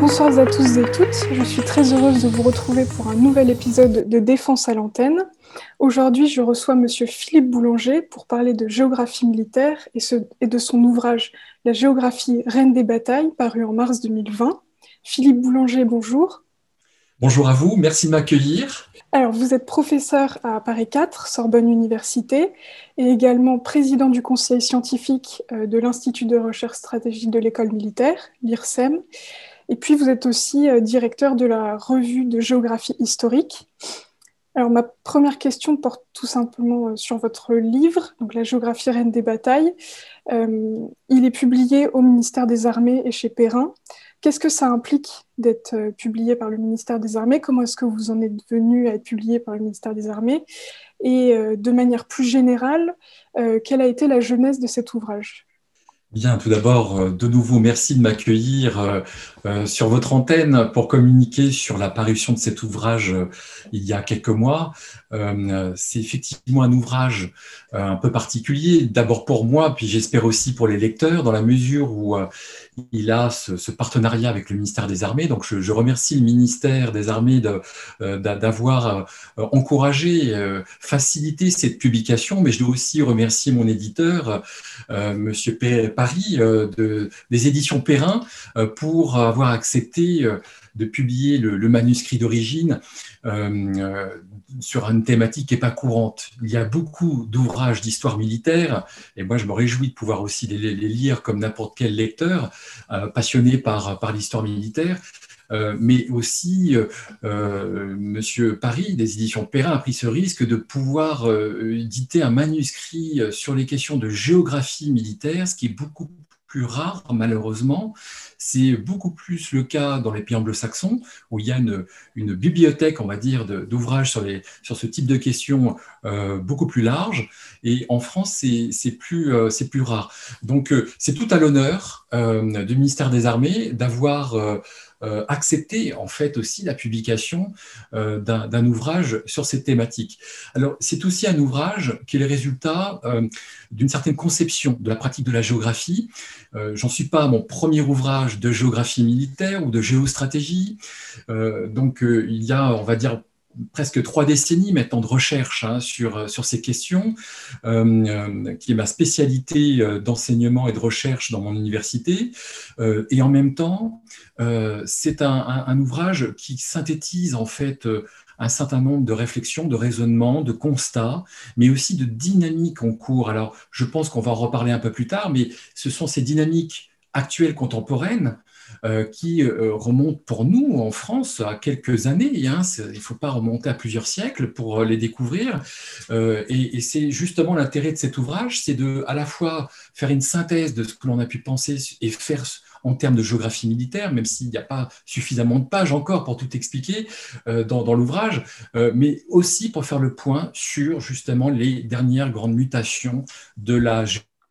Bonsoir à tous et toutes, je suis très heureuse de vous retrouver pour un nouvel épisode de Défense à l'antenne. Aujourd'hui, je reçois Monsieur Philippe Boulanger pour parler de géographie militaire et, de son ouvrage La géographie reine des batailles, paru en mars 2020. Philippe Boulanger, bonjour. Bonjour à vous, merci de m'accueillir. Alors, vous êtes professeur à Paris 4, Sorbonne Université, et également président du conseil scientifique euh, de l'Institut de recherche stratégique de l'école militaire, l'IRSEM. Et puis, vous êtes aussi euh, directeur de la revue de géographie historique. Alors, ma première question porte tout simplement euh, sur votre livre, donc La géographie reine des batailles. Il est publié au ministère des Armées et chez Perrin. Qu'est-ce que ça implique d'être publié par le ministère des Armées? Comment est-ce que vous en êtes venu à être publié par le ministère des Armées? Et de manière plus générale, quelle a été la jeunesse de cet ouvrage? Bien, tout d'abord, euh, de nouveau, merci de m'accueillir euh, euh, sur votre antenne pour communiquer sur la parution de cet ouvrage il y a quelques mois. C'est effectivement un ouvrage un peu particulier, d'abord pour moi, puis j'espère aussi pour les lecteurs, dans la mesure où il a ce, partenariat avec le ministère des Armées. Donc, je, remercie le ministère des Armées d'avoir encouragé, facilité cette publication, mais je dois aussi remercier mon éditeur, Monsieur Paris, de, des éditions Perrin, pour avoir accepté de publier le, manuscrit d'origine sur une thématique qui n'est pas courante. Il y a beaucoup d'ouvrages d'histoire militaire, et moi je me réjouis de pouvoir aussi les, lire comme n'importe quel lecteur euh, passionné par, l'histoire militaire. Euh, mais aussi, euh, Monsieur Paris, des éditions Perrin, a pris ce risque de pouvoir éditer un manuscrit sur les questions de géographie militaire, ce qui est beaucoup plus rare, malheureusement. C'est beaucoup plus le cas dans les pays anglo-saxons, où il y a une, bibliothèque, on va dire, d'ouvrages sur, sur ce type de questions euh, beaucoup plus large. Et en France, c'est plus, euh, plus rare. Donc, euh, c'est tout à l'honneur du ministère des Armées d'avoir euh, accepter en fait aussi la publication euh, d'un ouvrage sur cette thématique. Alors c'est aussi un ouvrage qui est le résultat euh, d'une certaine conception de la pratique de la géographie. J'en suis pas à mon premier ouvrage de géographie militaire ou de géostratégie. donc il y a, on va dire, presque trois décennies maintenant de recherche hein, sur, sur ces questions, euh, qui est ma spécialité euh, d'enseignement et de recherche dans mon université. Euh, et en même temps, c'est un, un, ouvrage qui synthétise en fait un certain nombre de réflexions, de raisonnements, de constats, mais aussi de dynamiques en cours. Alors, je pense qu'on va en reparler un peu plus tard, mais ce sont ces dynamiques actuelles, contemporaines, euh, qui euh, remontent pour nous en France à quelques années. Hein, il ne faut pas remonter à plusieurs siècles pour euh, les découvrir. et, c'est justement l'intérêt de cet ouvrage, c'est de à la fois faire une synthèse de ce que l'on a pu penser et faire en termes de géographie militaire, même s'il n'y a pas suffisamment de pages encore pour tout expliquer dans, l'ouvrage, mais aussi pour faire le point sur justement les dernières grandes mutations de la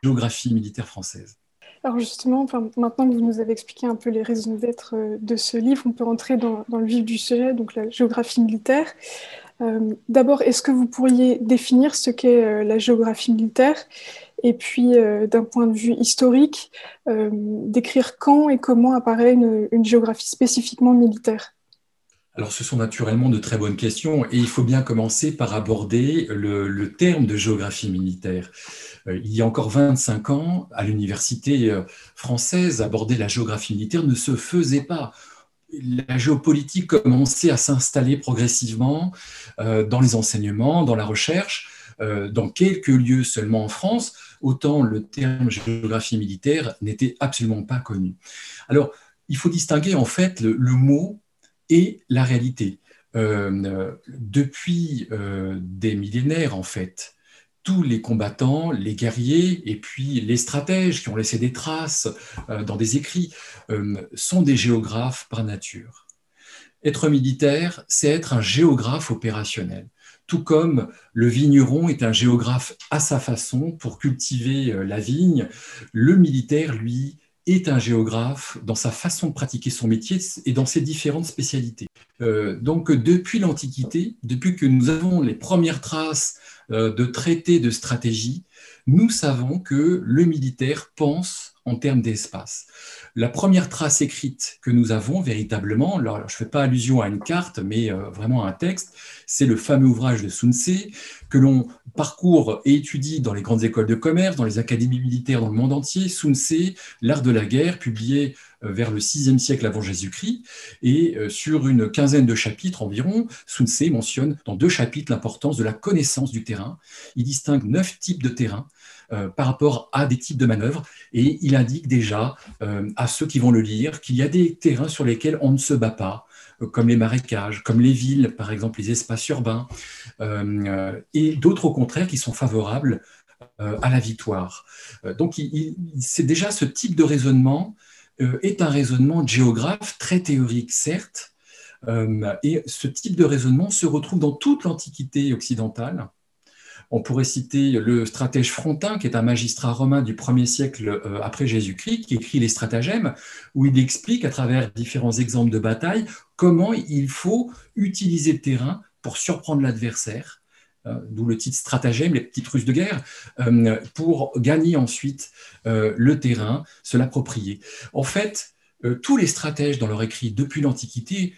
géographie militaire française. Alors justement, maintenant que vous nous avez expliqué un peu les raisons d'être euh, de ce livre, on peut rentrer dans, le vif du sujet, donc la géographie militaire. Euh, d'abord, est-ce que vous pourriez définir ce qu'est euh, la géographie militaire? Et puis, d'un point de vue historique, décrire quand et comment apparaît une, géographie spécifiquement militaire? Alors, ce sont naturellement de très bonnes questions et il faut bien commencer par aborder le terme de géographie militaire. Euh, il y a encore 25 ans, à l'université euh, française, aborder la géographie militaire ne se faisait pas la géopolitique commençait à s'installer progressivement euh, dans les enseignements, dans la recherche, dans quelques lieux seulement en France, autant le terme géographie militaire n'était absolument pas connu. Alors, il faut distinguer en fait le, mot et la réalité. depuis des millénaires, en fait, tous les combattants, les guerriers et puis les stratèges qui ont laissé des traces euh, dans des écrits euh, sont des géographes par nature. Être militaire, c'est être un géographe opérationnel, tout comme le vigneron est un géographe à sa façon pour cultiver euh, la vigne, le militaire, lui, est un géographe dans sa façon de pratiquer son métier et dans ses différentes spécialités. Euh, donc depuis l'Antiquité, depuis que nous avons les premières traces euh, de traités de stratégie, nous savons que le militaire pense en termes d'espace. La première trace écrite que nous avons véritablement, alors je ne fais pas allusion à une carte, mais euh, vraiment à un texte, c'est le fameux ouvrage de Sun Tse que l'on parcourt et étudie dans les grandes écoles de commerce, dans les académies militaires dans le monde entier. Sun Tse, L'art de la guerre, publié vers le VIe siècle avant Jésus-Christ. Et euh, sur une quinzaine de chapitres environ, Sun Tse mentionne dans deux chapitres l'importance de la connaissance du terrain. Il distingue neuf types de terrain euh, par rapport à des types de manœuvres et il indique déjà à ceux qui vont le lire qu'il y a des terrains sur lesquels on ne se bat pas comme les marécages, comme les villes, par exemple les espaces urbains, et d'autres au contraire qui sont favorables à la victoire. donc c'est déjà ce type de raisonnement euh, est un raisonnement géographe très théorique, certes, euh, et ce type de raisonnement se retrouve dans toute l'Antiquité occidentale. On pourrait citer le stratège Frontin, qui est un magistrat romain du 1er siècle euh, après Jésus-Christ, qui écrit les stratagèmes, où il explique à travers différents exemples de bataille comment il faut utiliser le terrain pour surprendre l'adversaire euh, d'où le titre stratagème, les petites ruses de guerre, euh, pour gagner ensuite euh, le terrain, se l'approprier. En fait, tous les stratèges dans leur écrit depuis l'Antiquité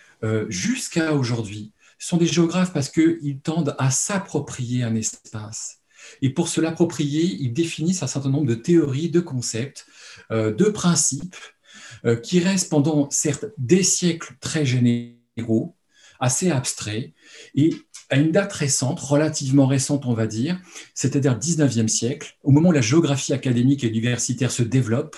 jusqu'à aujourd'hui sont des géographes parce qu'ils tendent à s'approprier un espace. Et pour se l'approprier, ils définissent un certain nombre de théories, de concepts, de principes qui restent pendant certes des siècles très généraux, assez abstraits, et à une date récente, relativement récente on va dire, c'est-à-dire 19e siècle, au moment où la géographie académique et universitaire se développe,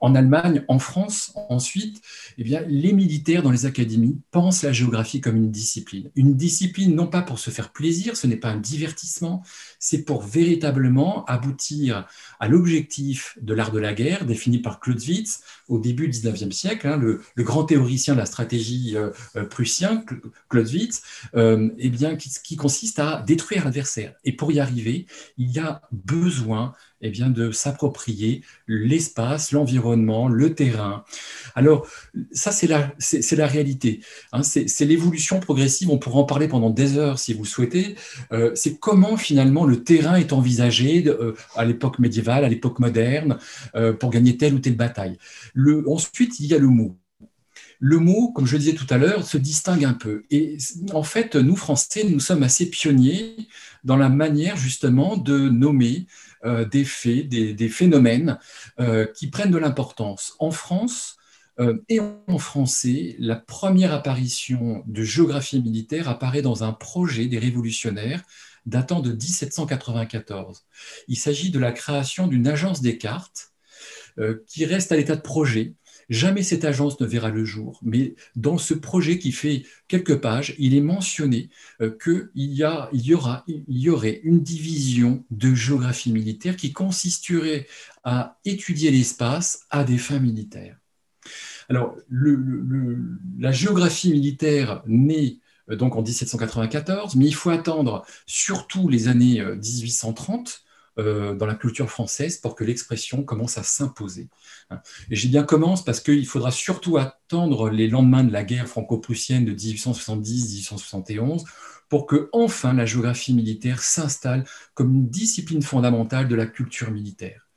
en Allemagne, en France, ensuite, eh bien, les militaires dans les académies pensent la géographie comme une discipline. Une discipline non pas pour se faire plaisir, ce n'est pas un divertissement, c'est pour véritablement aboutir à l'objectif de l'art de la guerre défini par Clausewitz au début du 19e siècle, hein, le, grand théoricien de la stratégie euh, euh, prussien, Clausewitz, euh, eh bien, qui consiste à détruire l'adversaire. Et pour y arriver, il y a besoin eh bien, de s'approprier l'espace, l'environnement, le terrain. Alors, ça, c'est la, la réalité. Hein. c'est, l'évolution progressive. On pourra en parler pendant des heures si vous souhaitez. Euh, c'est comment finalement le terrain est envisagé euh, à l'époque médiévale, à l'époque moderne, euh, pour gagner telle ou telle bataille. Le, ensuite, il y a le mot le mot, comme je le disais tout à l'heure, se distingue un peu. Et en fait, nous, Français, nous sommes assez pionniers dans la manière justement de nommer des faits, des, phénomènes qui prennent de l'importance. En France et en français, la première apparition de géographie militaire apparaît dans un projet des révolutionnaires datant de 1794. Il s'agit de la création d'une agence des cartes qui reste à l'état de projet Jamais cette agence ne verra le jour, mais dans ce projet qui fait quelques pages, il est mentionné euh, qu'il y, y aurait une division de géographie militaire qui consisterait à étudier l'espace à des fins militaires. Alors, la géographie militaire naît euh, donc en 1794, mais il faut attendre surtout les années 1830 euh, dans la culture française pour que l'expression commence à s'imposer. Et j'ai bien commence parce qu'il faudra surtout attendre les lendemains de la guerre franco-prussienne de 1870-1871 pour que enfin la géographie militaire s'installe comme une discipline fondamentale de la culture militaire.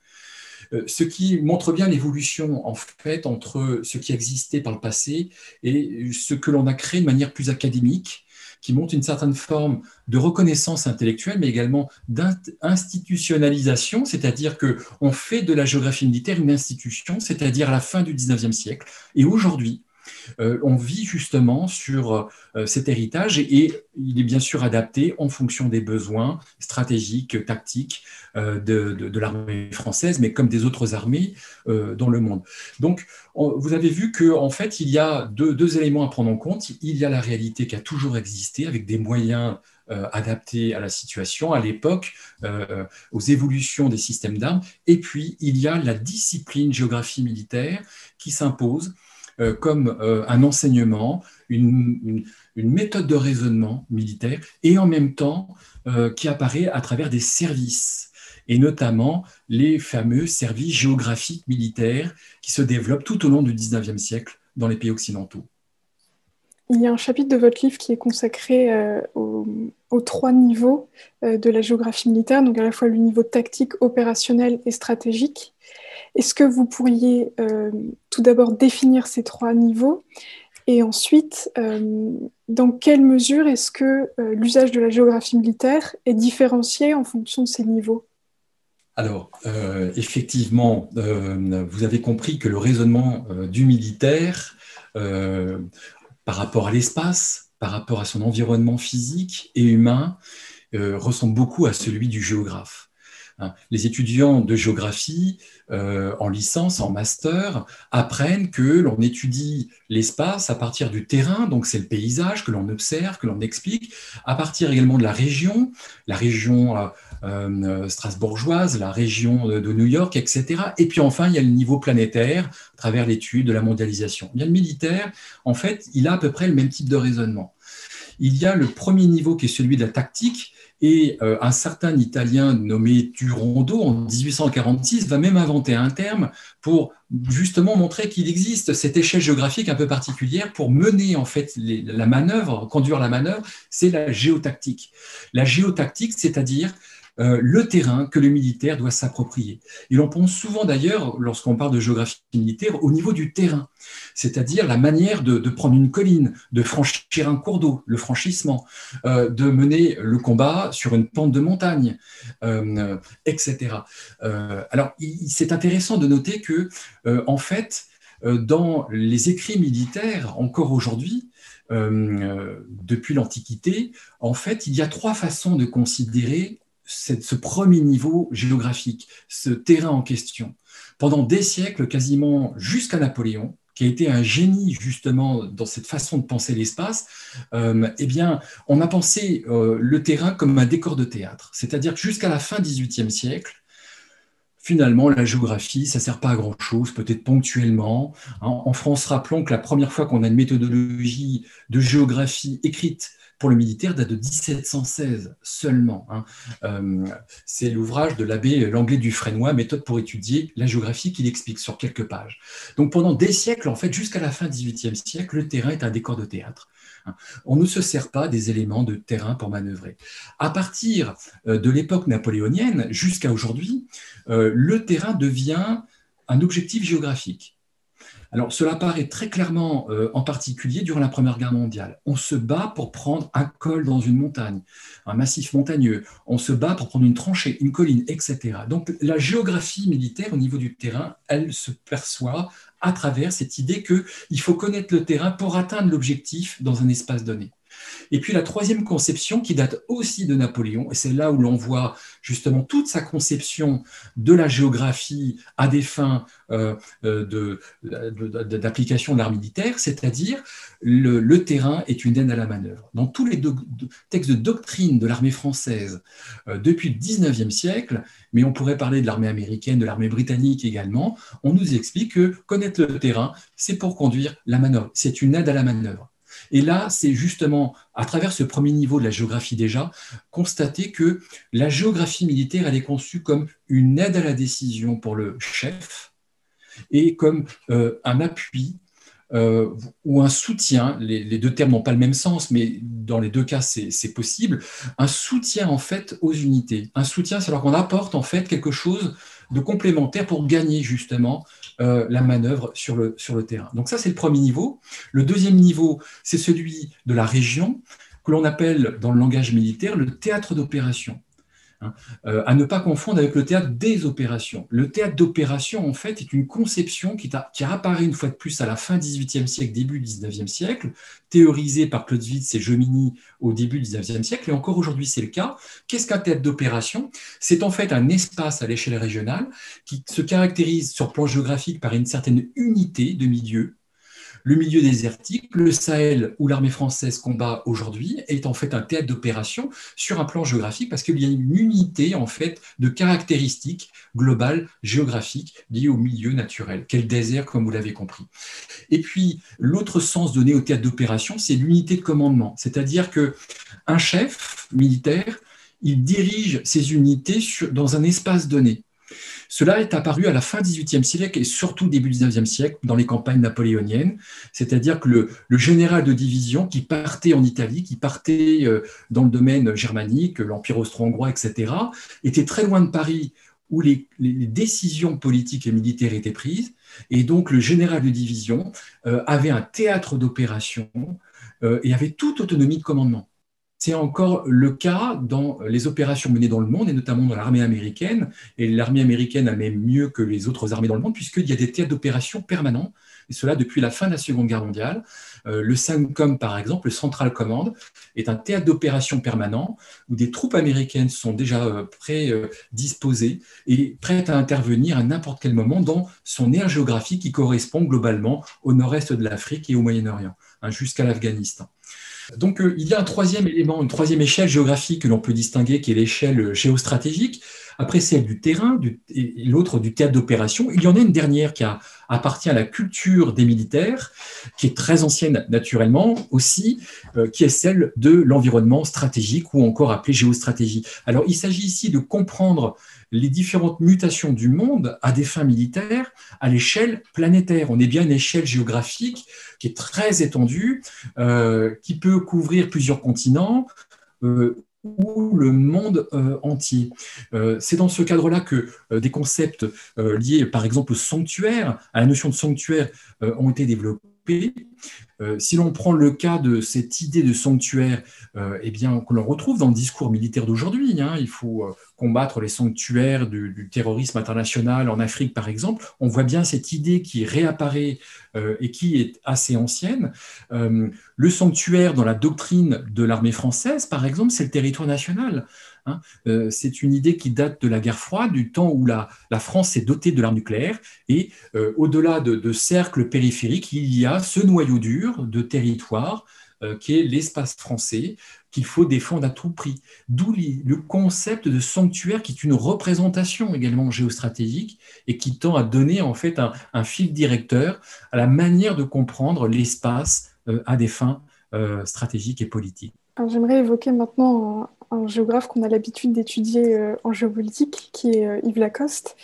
Euh, ce qui montre bien l'évolution en fait entre ce qui existait par le passé et ce que l'on a créé de manière plus académique qui montre une certaine forme de reconnaissance intellectuelle, mais également d'institutionnalisation, c'est-à-dire qu'on fait de la géographie militaire une institution, c'est-à-dire à la fin du 19e siècle. Et aujourd'hui, euh, on vit justement sur euh, cet héritage et, il est bien sûr adapté en fonction des besoins stratégiques, tactiques euh, de, l'armée française, mais comme des autres armées dans le monde. Donc, vous avez vu qu'en en fait, il y a deux, éléments à prendre en compte. Il y a la réalité qui a toujours existé avec des moyens adaptés à la situation, à l'époque, aux évolutions des systèmes d'armes. Et puis, il y a la discipline géographie militaire qui s'impose euh, comme euh, un enseignement, une, méthode de raisonnement militaire, et en même temps euh, qui apparaît à travers des services. et notamment les fameux services géographiques militaires qui se développent tout au long du 19e siècle dans les pays occidentaux. Il y a un chapitre de votre livre qui est consacré aux, trois niveaux de la géographie militaire, donc à la fois le niveau tactique, opérationnel et stratégique. Est-ce que vous pourriez euh, tout d'abord définir ces trois niveaux et ensuite, dans quelle mesure est-ce que l'usage de la géographie militaire est différencié en fonction de ces niveaux? Alors, effectivement, vous avez compris que le raisonnement du militaire par rapport à l'espace, par rapport à son environnement physique et humain, euh, ressemble beaucoup à celui du géographe. Hein. Les étudiants de géographie euh, en licence, en master, apprennent que l'on étudie l'espace à partir du terrain, donc c'est le paysage que l'on observe, que l'on explique, à partir également de la région, la région euh, euh, strasbourgeoise, la région de, New York, etc. Et puis enfin, il y a le niveau planétaire à travers l'étude de la mondialisation. Bien, le militaire, en fait, il a à peu près le même type de raisonnement. Il y a le premier niveau qui est celui de la tactique, et euh, un certain Italien nommé Turondo, en 1846, va même inventer un terme pour justement montrer qu'il existe cette échelle géographique un peu particulière pour mener en fait la manœuvre, conduire la manœuvre, c'est la géotactique. La géotactique, c'est-à-dire euh, le terrain que le militaire doit s'approprier. Et l'on pense souvent d'ailleurs, lorsqu'on parle de géographie militaire, au niveau du terrain, c'est-à-dire la manière de, prendre une colline, de franchir un cours d'eau, le franchissement, euh, de mener le combat sur une pente de montagne, euh, etc. alors, c'est intéressant de noter que, en fait, dans les écrits militaires, encore aujourd'hui, depuis l'Antiquité, en fait, il y a trois façons de considérer ce premier niveau géographique, ce terrain en question. Pendant des siècles, quasiment jusqu'à Napoléon, qui a été un génie justement dans cette façon de penser l'espace, euh, eh bien, on a pensé euh, le terrain comme un décor de théâtre. C'est-à-dire que jusqu'à la fin XVIIIe siècle, finalement, la géographie, ça ne sert pas à grand-chose, peut-être ponctuellement. En France, rappelons que la première fois qu'on a une méthodologie de géographie écrite pour le militaire date de 1716 seulement. Hein. Euh, c'est l'ouvrage de l'abbé Langlais du Frénois, Méthode pour étudier la géographie, qu'il explique sur quelques pages. Donc pendant des siècles, en fait, jusqu'à la fin du XVIIIe siècle, le terrain est un décor de théâtre. On ne se sert pas des éléments de terrain pour manœuvrer. À partir euh, de l'époque napoléonienne jusqu'à aujourd'hui, euh, le terrain devient un objectif géographique. Alors, cela paraît très clairement, euh, en particulier durant la Première Guerre mondiale. On se bat pour prendre un col dans une montagne, un massif montagneux. On se bat pour prendre une tranchée, une colline, etc. Donc, la géographie militaire au niveau du terrain, elle se perçoit à travers cette idée qu'il faut connaître le terrain pour atteindre l'objectif dans un espace donné. Et puis la troisième conception qui date aussi de Napoléon, et c'est là où l'on voit justement toute sa conception de la géographie à des fins euh, euh, d'application de, l'art militaire, c'est-à-dire le, terrain est une aide à la manœuvre. Dans tous les textes de doctrine de l'armée française euh, depuis le 19e siècle, mais on pourrait parler de l'armée américaine, de l'armée britannique également, on nous explique que connaître le terrain, c'est pour conduire la manœuvre, c'est une aide à la manœuvre. Et là, c'est justement, à travers ce premier niveau de la géographie déjà, constater que la géographie militaire, elle est conçue comme une aide à la décision pour le chef et comme euh, un appui euh, ou un soutien, les, deux termes n'ont pas le même sens, mais dans les deux cas, c'est possible, un soutien en fait aux unités. Un soutien, c'est alors qu'on apporte en fait quelque chose de complémentaire pour gagner justement euh, la manœuvre sur le, sur le terrain. Donc ça, c'est le premier niveau. Le deuxième niveau, c'est celui de la région, que l'on appelle dans le langage militaire le théâtre d'opération. Hein, euh, à ne pas confondre avec le théâtre des opérations. Le théâtre d'opération, en fait, est une conception qui, a, qui apparaît une fois de plus à la fin du XVIIIe siècle, début du XIXe siècle, théorisée par Clausewitz et Jomini au début du XIXe siècle, et encore aujourd'hui c'est le cas. Qu'est-ce qu'un théâtre d'opération? C'est en fait un espace à l'échelle régionale qui se caractérise sur plan géographique par une certaine unité de milieu, le milieu désertique, le Sahel où l'armée française combat aujourd'hui, est en fait un théâtre d'opération sur un plan géographique parce qu'il y a une unité en fait de caractéristiques globales géographiques liées au milieu naturel, quel désert comme vous l'avez compris. Et puis l'autre sens donné au théâtre d'opération, c'est l'unité de commandement, c'est-à-dire que un chef militaire il dirige ses unités dans un espace donné. Cela est apparu à la fin du XVIIIe siècle et surtout début du XIXe siècle dans les campagnes napoléoniennes, c'est-à-dire que le, général de division qui partait en Italie, qui partait euh, dans le domaine germanique, l'Empire austro-hongrois, etc., était très loin de Paris où les, décisions politiques et militaires étaient prises, et donc le général de division euh, avait un théâtre d'opération euh, et avait toute autonomie de commandement. C'est encore le cas dans les opérations menées dans le monde, et notamment dans l'armée américaine. Et l'armée américaine a même mieux que les autres armées dans le monde, puisqu'il y a des théâtres d'opération permanents, et cela depuis la fin de la Seconde Guerre mondiale. Euh, le CENTCOM, par exemple, le Central Command, est un théâtre d'opération permanent où des troupes américaines sont déjà euh, prédisposées et prêtes à intervenir à n'importe quel moment dans son aire géographique qui correspond globalement au nord-est de l'Afrique et au Moyen-Orient, hein, jusqu'à l'Afghanistan. Donc euh, il y a un troisième élément, une troisième échelle géographique que l'on peut distinguer, qui est l'échelle géostratégique. Après celle du terrain l'autre du théâtre d'opération. Il y en a une dernière qui appartient à la culture des militaires, qui est très ancienne naturellement aussi, euh, qui est celle de l'environnement stratégique ou encore appelé géostratégie. Alors il s'agit ici de comprendre les différentes mutations du monde à des fins militaires à l'échelle planétaire. On est bien à une échelle géographique qui est très étendue, euh, qui peut couvrir plusieurs continents. Euh, ou le monde euh, entier. c'est dans ce cadre-là que des concepts liés, par exemple, au sanctuaire, à la notion de sanctuaire, ont été développés. Euh, si l'on prend le cas de cette idée de sanctuaire, euh, eh bien, que l'on retrouve dans le discours militaire d'aujourd'hui, hein, il faut euh, combattre les sanctuaires du, terrorisme international en Afrique, par exemple, on voit bien cette idée qui réapparaît et qui est assez ancienne. le sanctuaire dans la doctrine de l'armée française, par exemple, c'est le territoire national. Hein. Euh, c'est une idée qui date de la guerre froide, du temps où la, France s'est dotée de l'arme nucléaire. Et euh, au-delà de, cercles périphériques, il y a ce noyau dur de territoire euh, qui est l'espace français qu'il faut défendre à tout prix. D'où le concept de sanctuaire qui est une représentation également géostratégique et qui tend à donner en fait un, fil directeur à la manière de comprendre l'espace à des fins stratégiques et politiques. J'aimerais évoquer maintenant un géographe qu'on a l'habitude d'étudier euh, en géopolitique, qui est euh, Yves Lacoste,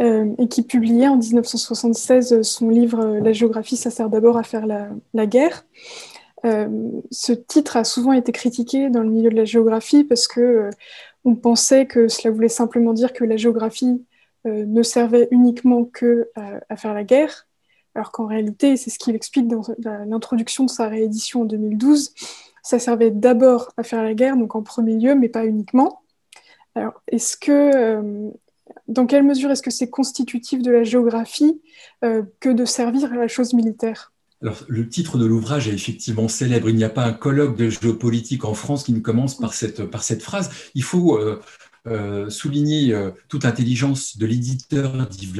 euh, et qui publiait en 1976 son livre La géographie, ça sert d'abord à faire la, guerre. ce titre a souvent été critiqué dans le milieu de la géographie parce que on pensait que cela voulait simplement dire que la géographie ne servait uniquement que à, faire la guerre, alors qu'en réalité, c'est ce qu'il explique dans l'introduction de sa réédition en 2012, ça servait d'abord à faire la guerre, donc en premier lieu, mais pas uniquement. Alors, est-ce que, euh, dans quelle mesure est-ce que c'est constitutif de la géographie euh, que de servir à la chose militaire? Alors, le titre de l'ouvrage est effectivement célèbre. Il n'y a pas un colloque de géopolitique en France qui ne commence par cette, phrase. Il faut euh, souligner toute intelligence de l'éditeur d'Yves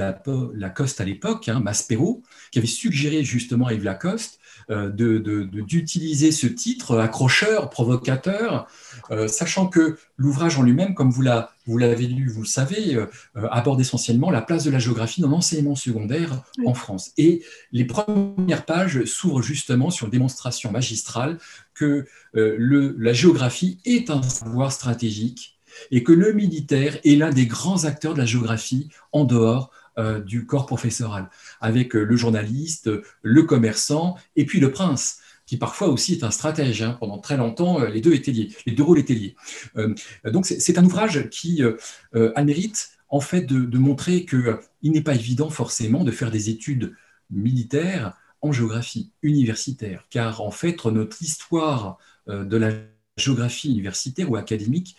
Lacoste à l'époque, hein, Maspero, qui avait suggéré justement à Yves Lacoste euh, d'utiliser ce titre accrocheur, provocateur, euh, sachant que l'ouvrage en lui-même, comme vous l'avez lu, vous le savez, euh, aborde essentiellement la place de la géographie dans l'enseignement secondaire en France. Et les premières pages s'ouvrent justement sur une démonstration magistrale que la géographie est un savoir stratégique et que le militaire est l'un des grands acteurs de la géographie en dehors du corps professoral, avec euh, le journaliste, le commerçant et puis le prince qui parfois aussi est un stratège. Hein. Pendant très longtemps, euh, les deux étaient liés, les deux rôles étaient liés. donc c'est un ouvrage qui a le mérite en fait de, de montrer qu'il n'est pas évident forcément de faire des études militaires en géographie universitaire, car en fait notre histoire de la géographie universitaire ou académique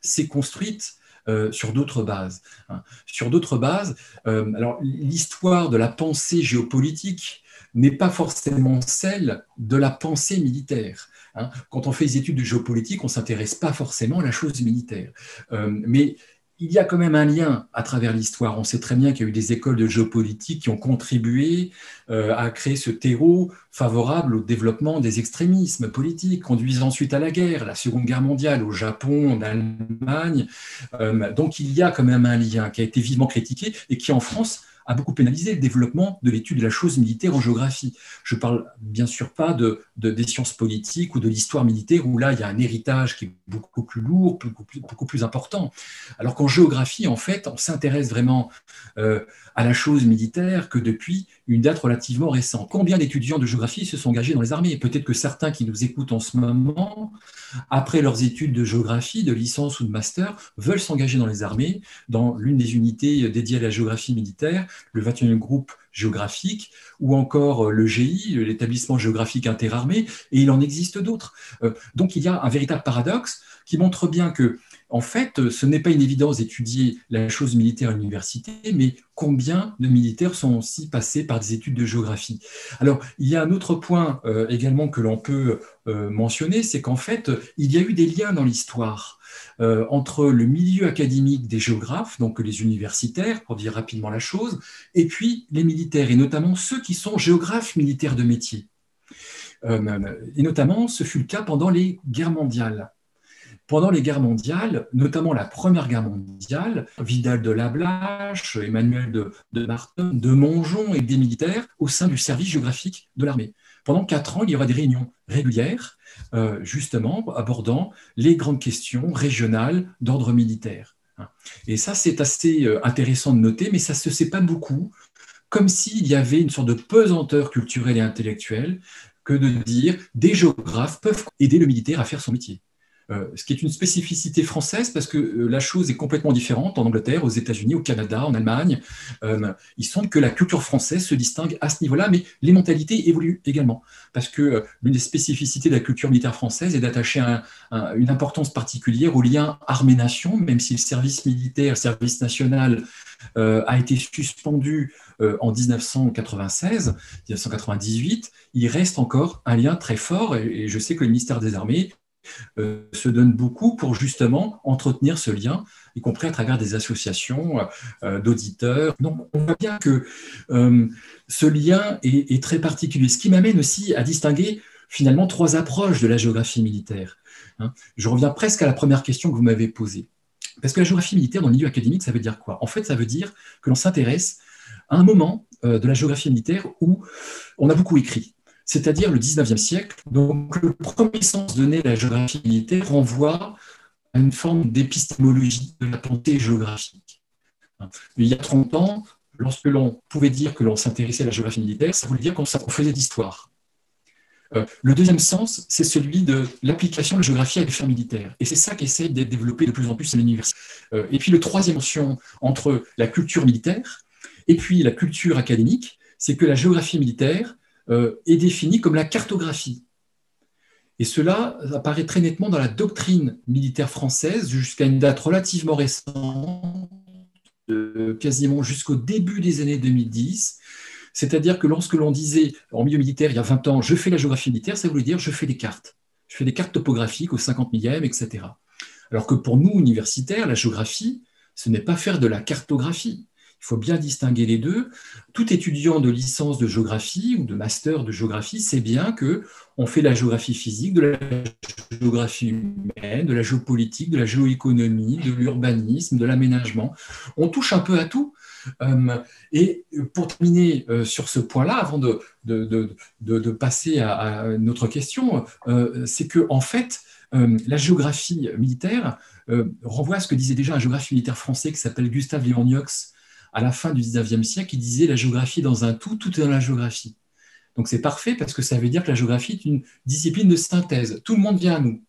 s'est construite euh, sur d'autres bases. Hein. Sur d'autres bases, euh, alors l'histoire de la pensée géopolitique n'est pas forcément celle de la pensée militaire. Hein. Quand on fait des études de géopolitique, on ne s'intéresse pas forcément à la chose militaire. Euh, mais il y a quand même un lien à travers l'histoire. On sait très bien qu'il y a eu des écoles de géopolitique qui ont contribué euh, à créer ce terreau favorable au développement des extrémismes politiques, conduisant ensuite à la guerre, la Seconde Guerre mondiale, au Japon, en Allemagne. Euh, donc il y a quand même un lien qui a été vivement critiqué et qui en France a beaucoup pénalisé le développement de l'étude de la chose militaire en géographie. Je ne parle bien sûr pas de, des sciences politiques ou de l'histoire militaire, où là, il y a un héritage qui est beaucoup plus lourd, beaucoup plus, important. Alors qu'en géographie, en fait, on s'intéresse vraiment euh, à la chose militaire que depuis une date relativement récente. Combien d'étudiants de géographie se sont engagés dans les armées? Peut-être que certains qui nous écoutent en ce moment, après leurs études de géographie, de licence ou de master, veulent s'engager dans les armées, dans l'une des unités dédiées à la géographie militaire, le 21e groupe géographique, ou encore le GI, l'établissement géographique interarmé, et il en existe d'autres. Euh, donc il y a un véritable paradoxe qui montre bien que en fait, ce n'est pas une évidence d'étudier la chose militaire à l'université, mais combien de militaires sont aussi passés par des études de géographie. Alors, il y a un autre point euh, également que l'on peut euh, mentionner, c'est qu'en fait, il y a eu des liens dans l'histoire. Euh, entre le milieu académique des géographes, donc les universitaires, pour dire rapidement la chose, et puis les militaires, et notamment ceux qui sont géographes militaires de métier. et notamment, ce fut le cas pendant les guerres mondiales pendant les guerres mondiales, notamment la Première Guerre mondiale, Vidal de Lablache, Emmanuel de, Martin, de Mongeon et des militaires au sein du service géographique de l'armée. Pendant quatre ans, il y aura des réunions régulières, euh, justement, abordant les grandes questions régionales d'ordre militaire. Et ça, c'est assez euh, intéressant de noter, mais ça ne se sait pas beaucoup, comme s'il y avait une sorte de pesanteur culturelle et intellectuelle que de dire des géographes peuvent aider le militaire à faire son métier. Euh, ce qui est une spécificité française parce que euh, la chose est complètement différente en Angleterre, aux États-Unis, au Canada, en Allemagne. Euh, il semble que la culture française se distingue à ce niveau-là, mais les mentalités évoluent également parce que l'une des spécificités de la culture militaire française est d'attacher une importance particulière au lien armée-nation, même si le service militaire, le service national a été suspendu en 1996, 1998, il reste encore un lien très fort, et je sais que le ministère des Armées euh, se donne beaucoup pour justement entretenir ce lien, y compris à travers des associations euh, d'auditeurs. Donc on voit bien que euh, ce lien est, très particulier, ce qui m'amène aussi à distinguer finalement trois approches de la géographie militaire. Hein. Je reviens presque à la première question que vous m'avez posée. Parce que la géographie militaire dans le milieu académique, ça veut dire quoi? En fait, ça veut dire que l'on s'intéresse à un moment de la géographie militaire où on a beaucoup écrit c'est-à-dire le 19e siècle. Donc le premier sens donné à la géographie militaire renvoie à une forme d'épistémologie de la pensée géographique. Il y a 30 ans, lorsque l'on pouvait dire que l'on s'intéressait à la géographie militaire, ça voulait dire qu'on faisait d'histoire. Euh, le deuxième sens, c'est celui de l'application de la géographie à l'affaire militaire. Et c'est ça qu'essaye d'être développé de plus en plus à l'université. Euh, et puis le troisième mention entre la culture militaire et puis la culture académique, c'est que la géographie militaire est définie comme la cartographie. Et cela apparaît très nettement dans la doctrine militaire française jusqu'à une date relativement récente, quasiment jusqu'au début des années 2010. C'est-à-dire que lorsque l'on disait en milieu militaire il y a 20 ans, je fais la géographie militaire, ça voulait dire je fais des cartes. Je fais des cartes topographiques au 50 millième, etc. Alors que pour nous, universitaires, la géographie, ce n'est pas faire de la cartographie. Il faut bien distinguer les deux. Tout étudiant de licence de géographie ou de master de géographie sait bien que on fait la géographie physique, de la géographie humaine, de la géopolitique, de la géoéconomie, de l'urbanisme, de l'aménagement. On touche un peu à tout. Euh, et pour terminer euh, sur ce point-là, avant de, de, passer à, notre question, euh, c'est que en fait, la géographie militaire renvoie à ce que disait déjà un géographe militaire français qui s'appelle Gustave Léon à la fin du 19e siècle, il disait la géographie dans un tout, tout est dans la géographie. Donc c'est parfait parce que ça veut dire que la géographie est une discipline de synthèse. Tout le monde vient à nous.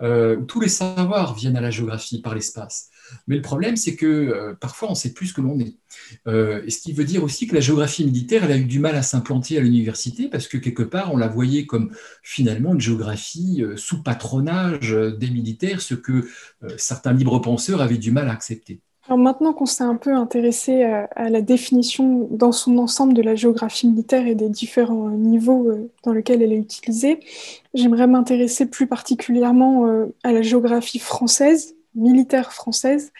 Euh, tous les savoirs viennent à la géographie par l'espace. Mais le problème, c'est que euh, parfois, on sait plus ce que l'on est. Euh, et ce qui veut dire aussi que la géographie militaire, elle a eu du mal à s'implanter à l'université parce que quelque part, on la voyait comme finalement une géographie sous patronage des militaires, ce que certains libres penseurs avaient du mal à accepter. Alors maintenant qu'on s'est un peu intéressé à, la définition dans son ensemble de la géographie militaire et des différents niveaux euh, dans lesquels elle est utilisée, j'aimerais m'intéresser plus particulièrement euh, à la géographie française, militaire française.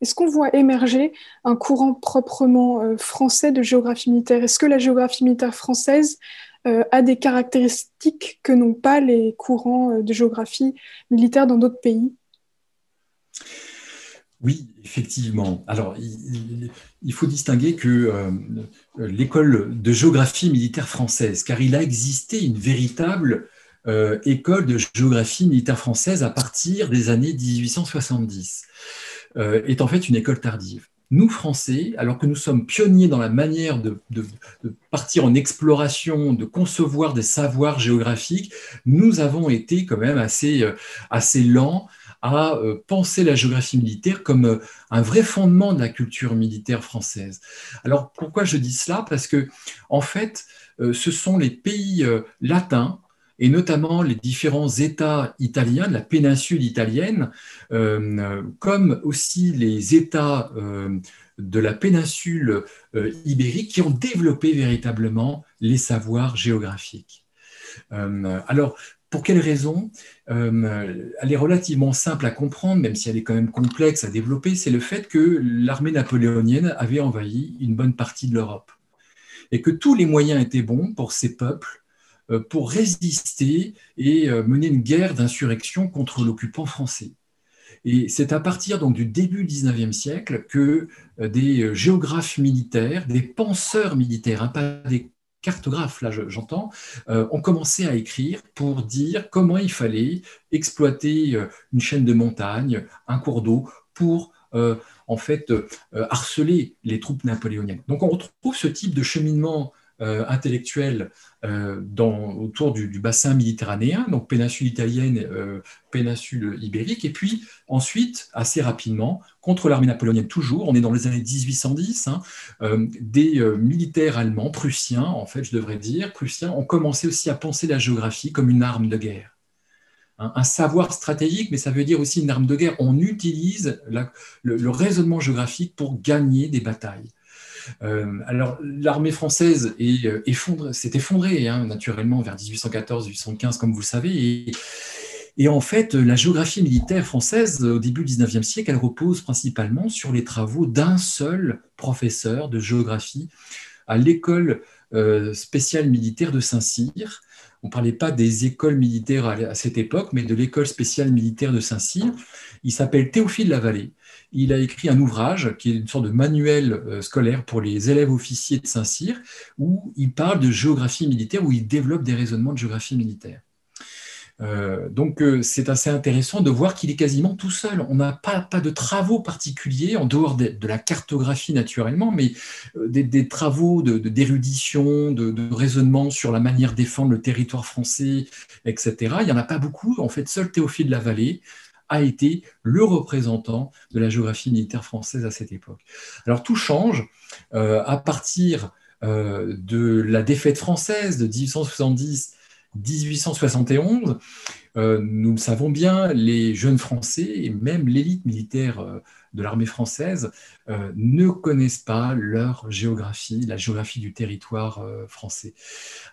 Est-ce qu'on voit émerger un courant proprement euh, français de géographie militaire? Est-ce que la géographie militaire française a des caractéristiques que n'ont pas les courants de géographie militaire dans d'autres pays? Oui, effectivement. Alors, il, faut distinguer que euh, l'école de géographie militaire française, car il a existé une véritable euh, école de géographie militaire française à partir des années 1870, euh, est en fait une école tardive. Nous, Français, alors que nous sommes pionniers dans la manière de, partir en exploration, de concevoir des savoirs géographiques, nous avons été quand même assez, assez lents à euh, penser la géographie militaire comme euh, un vrai fondement de la culture militaire française. Alors pourquoi je dis cela? Parce que en fait, euh, ce sont les pays latins et notamment les différents États italiens de la péninsule italienne, comme aussi les États de la péninsule ibérique qui ont développé véritablement les savoirs géographiques. alors, pour quelle raison? Euh, Elle est relativement simple à comprendre, même si elle est quand même complexe à développer. C'est le fait que l'armée napoléonienne avait envahi une bonne partie de l'Europe et que tous les moyens étaient bons pour ces peuples euh, pour résister et euh, mener une guerre d'insurrection contre l'occupant français. Et c'est à partir donc, du début du XIXe siècle que des géographes militaires, des penseurs militaires, hein, pas des cartographes, là j'entends, euh, ont commencé à écrire pour dire comment il fallait exploiter euh, une chaîne de montagne, un cours d'eau, pour euh, en fait harceler les troupes napoléoniennes. Donc on retrouve ce type de cheminement euh, intellectuels euh, autour du, bassin méditerranéen, donc péninsule italienne, euh, péninsule ibérique, et puis ensuite, assez rapidement, contre l'armée napoléonienne toujours, on est dans les années 1810, hein, des militaires allemands, prussiens, en fait, je devrais dire, prussiens, ont commencé aussi à penser la géographie comme une arme de guerre un savoir stratégique, mais ça veut dire aussi une arme de guerre. On utilise le, raisonnement géographique pour gagner des batailles. Euh, alors, l'armée française euh, s'est effondrée, hein, naturellement, vers 1814-1815, comme vous le savez. Et, en fait, la géographie militaire française, au début du 19e siècle, elle repose principalement sur les travaux d'un seul professeur de géographie à l'école euh, spéciale militaire de Saint-Cyr. On ne parlait pas des écoles militaires à, cette époque, mais de l'école spéciale militaire de Saint-Cyr. Il s'appelle Théophile Lavallée il a écrit un ouvrage qui est une sorte de manuel euh, scolaire pour les élèves officiers de Saint-Cyr, où il parle de géographie militaire, où il développe des raisonnements de géographie militaire. Euh, donc euh, c'est assez intéressant de voir qu'il est quasiment tout seul. On n'a pas, de travaux particuliers en dehors de, la cartographie naturellement, mais des, travaux d'érudition, de, raisonnement sur la manière de défendre le territoire français, etc. Il n'y en a pas beaucoup. En fait, seul Théophile de la Vallée a été le représentant de la géographie militaire française à cette époque. Alors tout change euh, à partir euh, de la défaite française de 1870 1871, euh, nous le savons bien, les jeunes Français et même l'élite militaire de l'armée française euh, ne connaissent pas leur géographie, la géographie du territoire euh, français.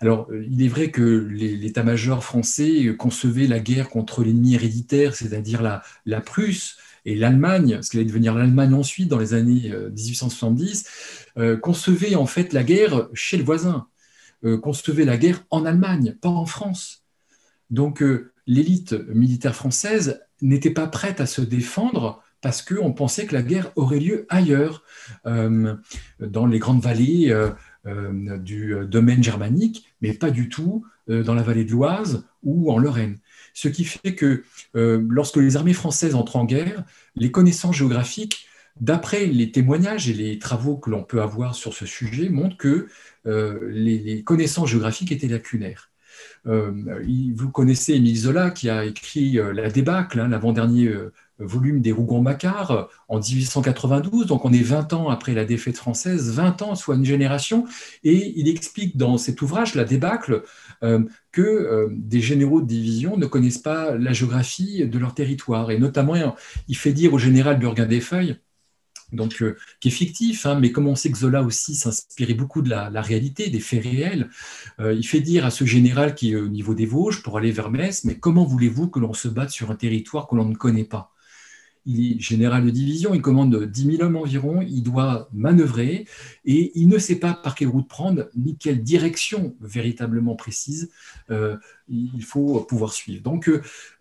Alors, euh, il est vrai que l'état-major français concevait la guerre contre l'ennemi héréditaire, c'est-à-dire la, la Prusse, et l'Allemagne, ce qui allait devenir l'Allemagne ensuite dans les années 1870, concevait en fait la guerre chez le voisin, concevait la guerre en Allemagne, pas en France. Donc l'élite militaire française n'était pas prête à se défendre parce qu'on pensait que la guerre aurait lieu ailleurs, euh, dans les grandes vallées euh, euh, du domaine germanique, mais pas du tout dans la vallée de l'Oise ou en Lorraine. Ce qui fait que lorsque les armées françaises entrent en guerre, les connaissances géographiques, d'après les témoignages et les travaux que l'on peut avoir sur ce sujet, montrent que les, connaissances géographiques étaient lacunaires. Vous connaissez Émile Zola qui a écrit La débâcle, hein, l'avant-dernier volume des Rougon-Macquart en 1892, donc on est 20 ans après la défaite française, 20 ans, soit une génération, et il explique dans cet ouvrage, La débâcle, euh, que euh, des généraux de division ne connaissent pas la géographie de leur territoire, et notamment il fait dire au général Burguin des Feuilles, donc, euh, qui est fictif, hein, mais comme on sait que Zola aussi s'inspirait beaucoup de la, réalité, des faits réels, il fait dire à ce général qui est au niveau des Vosges pour aller vers Metz, mais comment voulez-vous que l'on se batte sur un territoire que l'on ne connaît pas? Il est général de division, il commande 10 000 hommes environ, il doit manœuvrer et il ne sait pas par quelle route prendre ni quelle direction véritablement précise euh, il faut pouvoir suivre. Donc,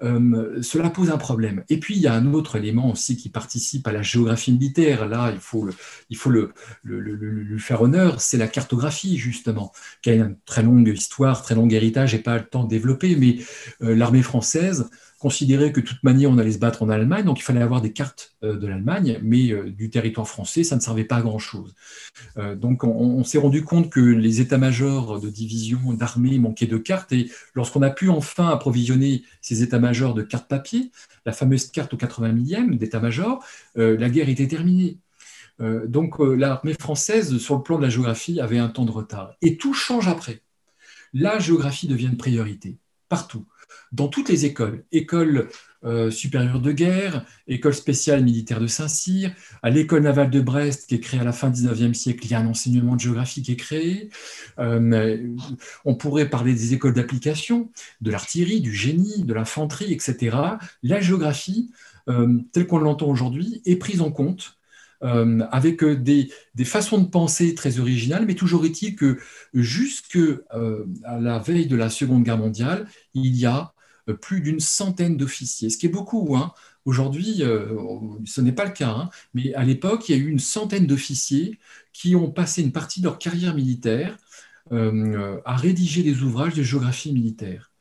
cela pose un problème. Et puis, il y a un autre élément aussi qui participe à la géographie militaire. Là, il faut, il faut le, lui faire honneur, c'est la cartographie, justement, qui a une très longue histoire, très long héritage et pas le temps de développer. Mais l'armée française considérer que de toute manière on allait se battre en Allemagne, donc il fallait avoir des cartes euh, de l'Allemagne, mais euh, du territoire français, ça ne servait pas à grand-chose. Euh, donc on, s'est rendu compte que les états-majors de division, d'armée manquaient de cartes, et lorsqu'on a pu enfin approvisionner ces états-majors de cartes papier, la fameuse carte au 80 millième d'état-major, la guerre était terminée. donc l'armée française, sur le plan de la géographie, avait un temps de retard. Et tout change après. La géographie devient une priorité, partout dans toutes les écoles, école euh, supérieure de guerre, école spéciale militaire de Saint-Cyr, à l'école navale de Brest qui est créée à la fin du 19e siècle, il y a un enseignement de géographie qui est créé. Euh, on pourrait parler des écoles d'application, de l'artillerie, du génie, de l'infanterie, etc. La géographie, euh, telle qu'on l'entend aujourd'hui, est prise en compte euh, avec euh, des, façons de penser très originales, mais toujours est-il que jusque euh, la veille de la Seconde Guerre mondiale, il y a plus d'une centaine d'officiers, ce qui est beaucoup. Hein. Aujourd'hui, ce n'est pas le cas, hein. mais à l'époque, il y a eu une centaine d'officiers qui ont passé une partie de leur carrière militaire à rédiger des ouvrages de géographie militaire.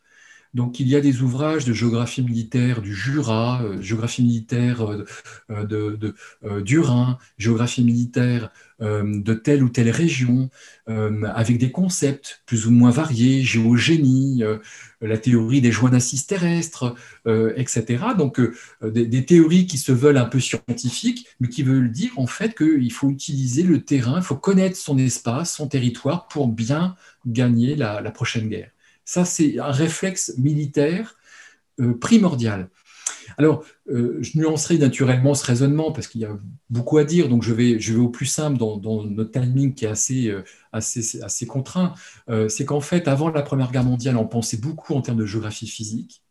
Donc il y a des ouvrages de géographie militaire du Jura, euh, géographie militaire euh, euh, du Rhin, géographie militaire de telle ou telle région, avec des concepts plus ou moins variés, géogénie, la théorie des joints d'assises terrestres, etc. Donc des, des, théories qui se veulent un peu scientifiques, mais qui veulent dire en fait qu'il faut utiliser le terrain, il faut connaître son espace, son territoire pour bien gagner la prochaine guerre. Ça, c'est un réflexe militaire euh, primordial. Alors, euh, je nuancerai naturellement ce raisonnement parce qu'il y a beaucoup à dire, donc je vais, au plus simple dans, notre timing qui est assez, euh, contraint. c'est qu'en fait, avant la Première Guerre mondiale, on pensait beaucoup en termes de géographie physique.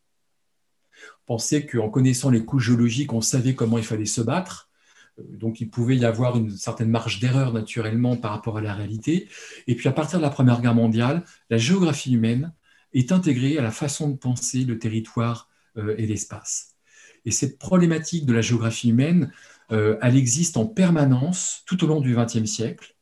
On pensait qu'en connaissant les couches géologiques, on savait comment il fallait se battre. Donc il pouvait y avoir une certaine marge d'erreur naturellement par rapport à la réalité. Et puis à partir de la Première Guerre mondiale, la géographie humaine est intégrée à la façon de penser le territoire euh, et l'espace. Et cette problématique de la géographie humaine, euh, elle existe en permanence tout au long du XXe siècle,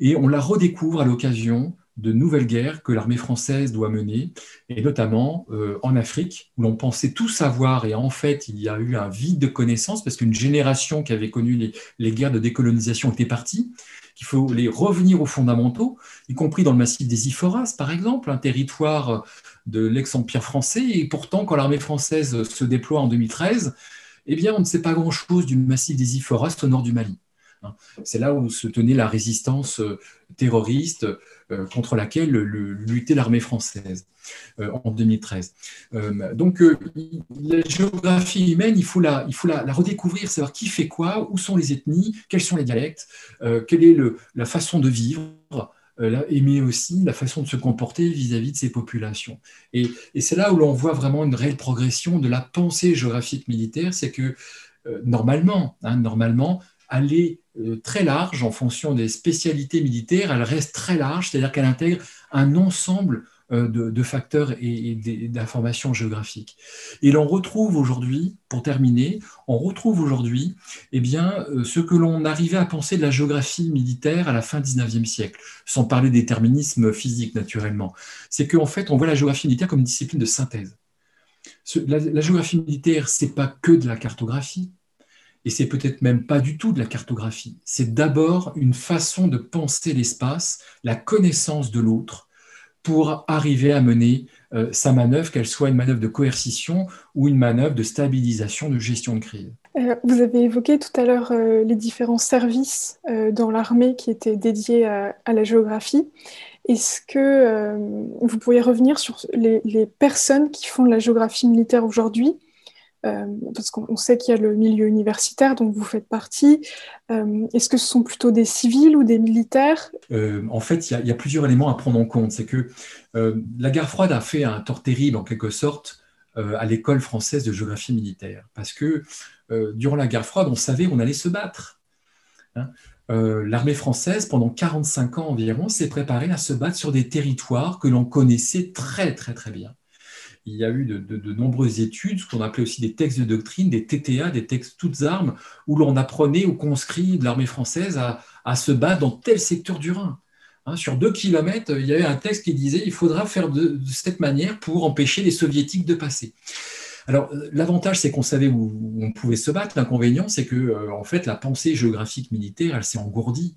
et on la redécouvre à l'occasion de nouvelles guerres que l'armée française doit mener, et notamment euh, en Afrique, où l'on pensait tout savoir, et en fait, il y a eu un vide de connaissances, parce qu'une génération qui avait connu les, les guerres de décolonisation était partie, qu'il faut les revenir aux fondamentaux, y compris dans le massif des Iphoras, par exemple, un territoire de l'ex-empire français. Et pourtant, quand l'armée française se déploie en 2013, eh bien, on ne sait pas grand-chose du massif des Iphoras au nord du Mali. Hein. C'est là où se tenait la résistance euh, terroriste euh, contre laquelle luttait l'armée française euh, en 2013. Donc la géographie humaine, il faut, la, il faut la, redécouvrir, savoir qui fait quoi, où sont les ethnies, quels sont les dialectes, quelle est la façon de vivre, mais aussi la façon de se comporter vis-à-vis de ces populations. Et, c'est là où l'on voit vraiment une réelle progression de la pensée géographique militaire, c'est que normalement, hein, normalement, aller euh, très large en fonction des spécialités militaires, elle reste très large, c'est-à-dire qu'elle intègre un ensemble euh, de, facteurs et, d'informations géographiques. Et l'on retrouve aujourd'hui, pour terminer, on retrouve aujourd'hui eh bien, euh, ce que l'on arrivait à penser de la géographie militaire à la fin du 19e siècle, sans parler des déterminisme physique naturellement. C'est qu'en fait, on voit la géographie militaire comme une discipline de synthèse. La, la géographie militaire, c'est pas que de la cartographie, et c'est peut-être même pas du tout de la cartographie. C'est d'abord une façon de penser l'espace, la connaissance de l'autre, pour arriver à mener euh, sa manœuvre, qu'elle soit une manœuvre de coercition ou une manœuvre de stabilisation, de gestion de crise. Euh, vous avez évoqué tout à l'heure euh, les différents services dans l'armée qui étaient dédiés à, la géographie. Est-ce que vous pourriez revenir sur les, les, personnes qui font la géographie militaire aujourd'hui? Parce qu'on sait qu'il y a le milieu universitaire dont vous faites partie. Euh, est-ce que ce sont plutôt des civils ou des militaires? Euh, En fait, il y, a plusieurs éléments à prendre en compte. C'est que la guerre froide a fait un tort terrible, en quelque sorte, à l'école française de géographie militaire. Parce que durant la guerre froide, on savait on allait se battre. Hein. L'armée française, pendant 45 ans environ, s'est préparée à se battre sur des territoires que l'on connaissait très très très bien il y a eu de, nombreuses études, ce qu'on appelait aussi des textes de doctrine, des TTA, des textes toutes armes, où l'on apprenait aux conscrits de l'armée française à, se battre dans tel secteur du Rhin. Hein, sur deux kilomètres, il y avait un texte qui disait il faudra faire de, cette manière pour empêcher les soviétiques de passer. Alors, l'avantage, c'est qu'on savait où, on pouvait se battre. L'inconvénient, c'est que, euh, en fait, la pensée géographique militaire, elle s'est engourdie.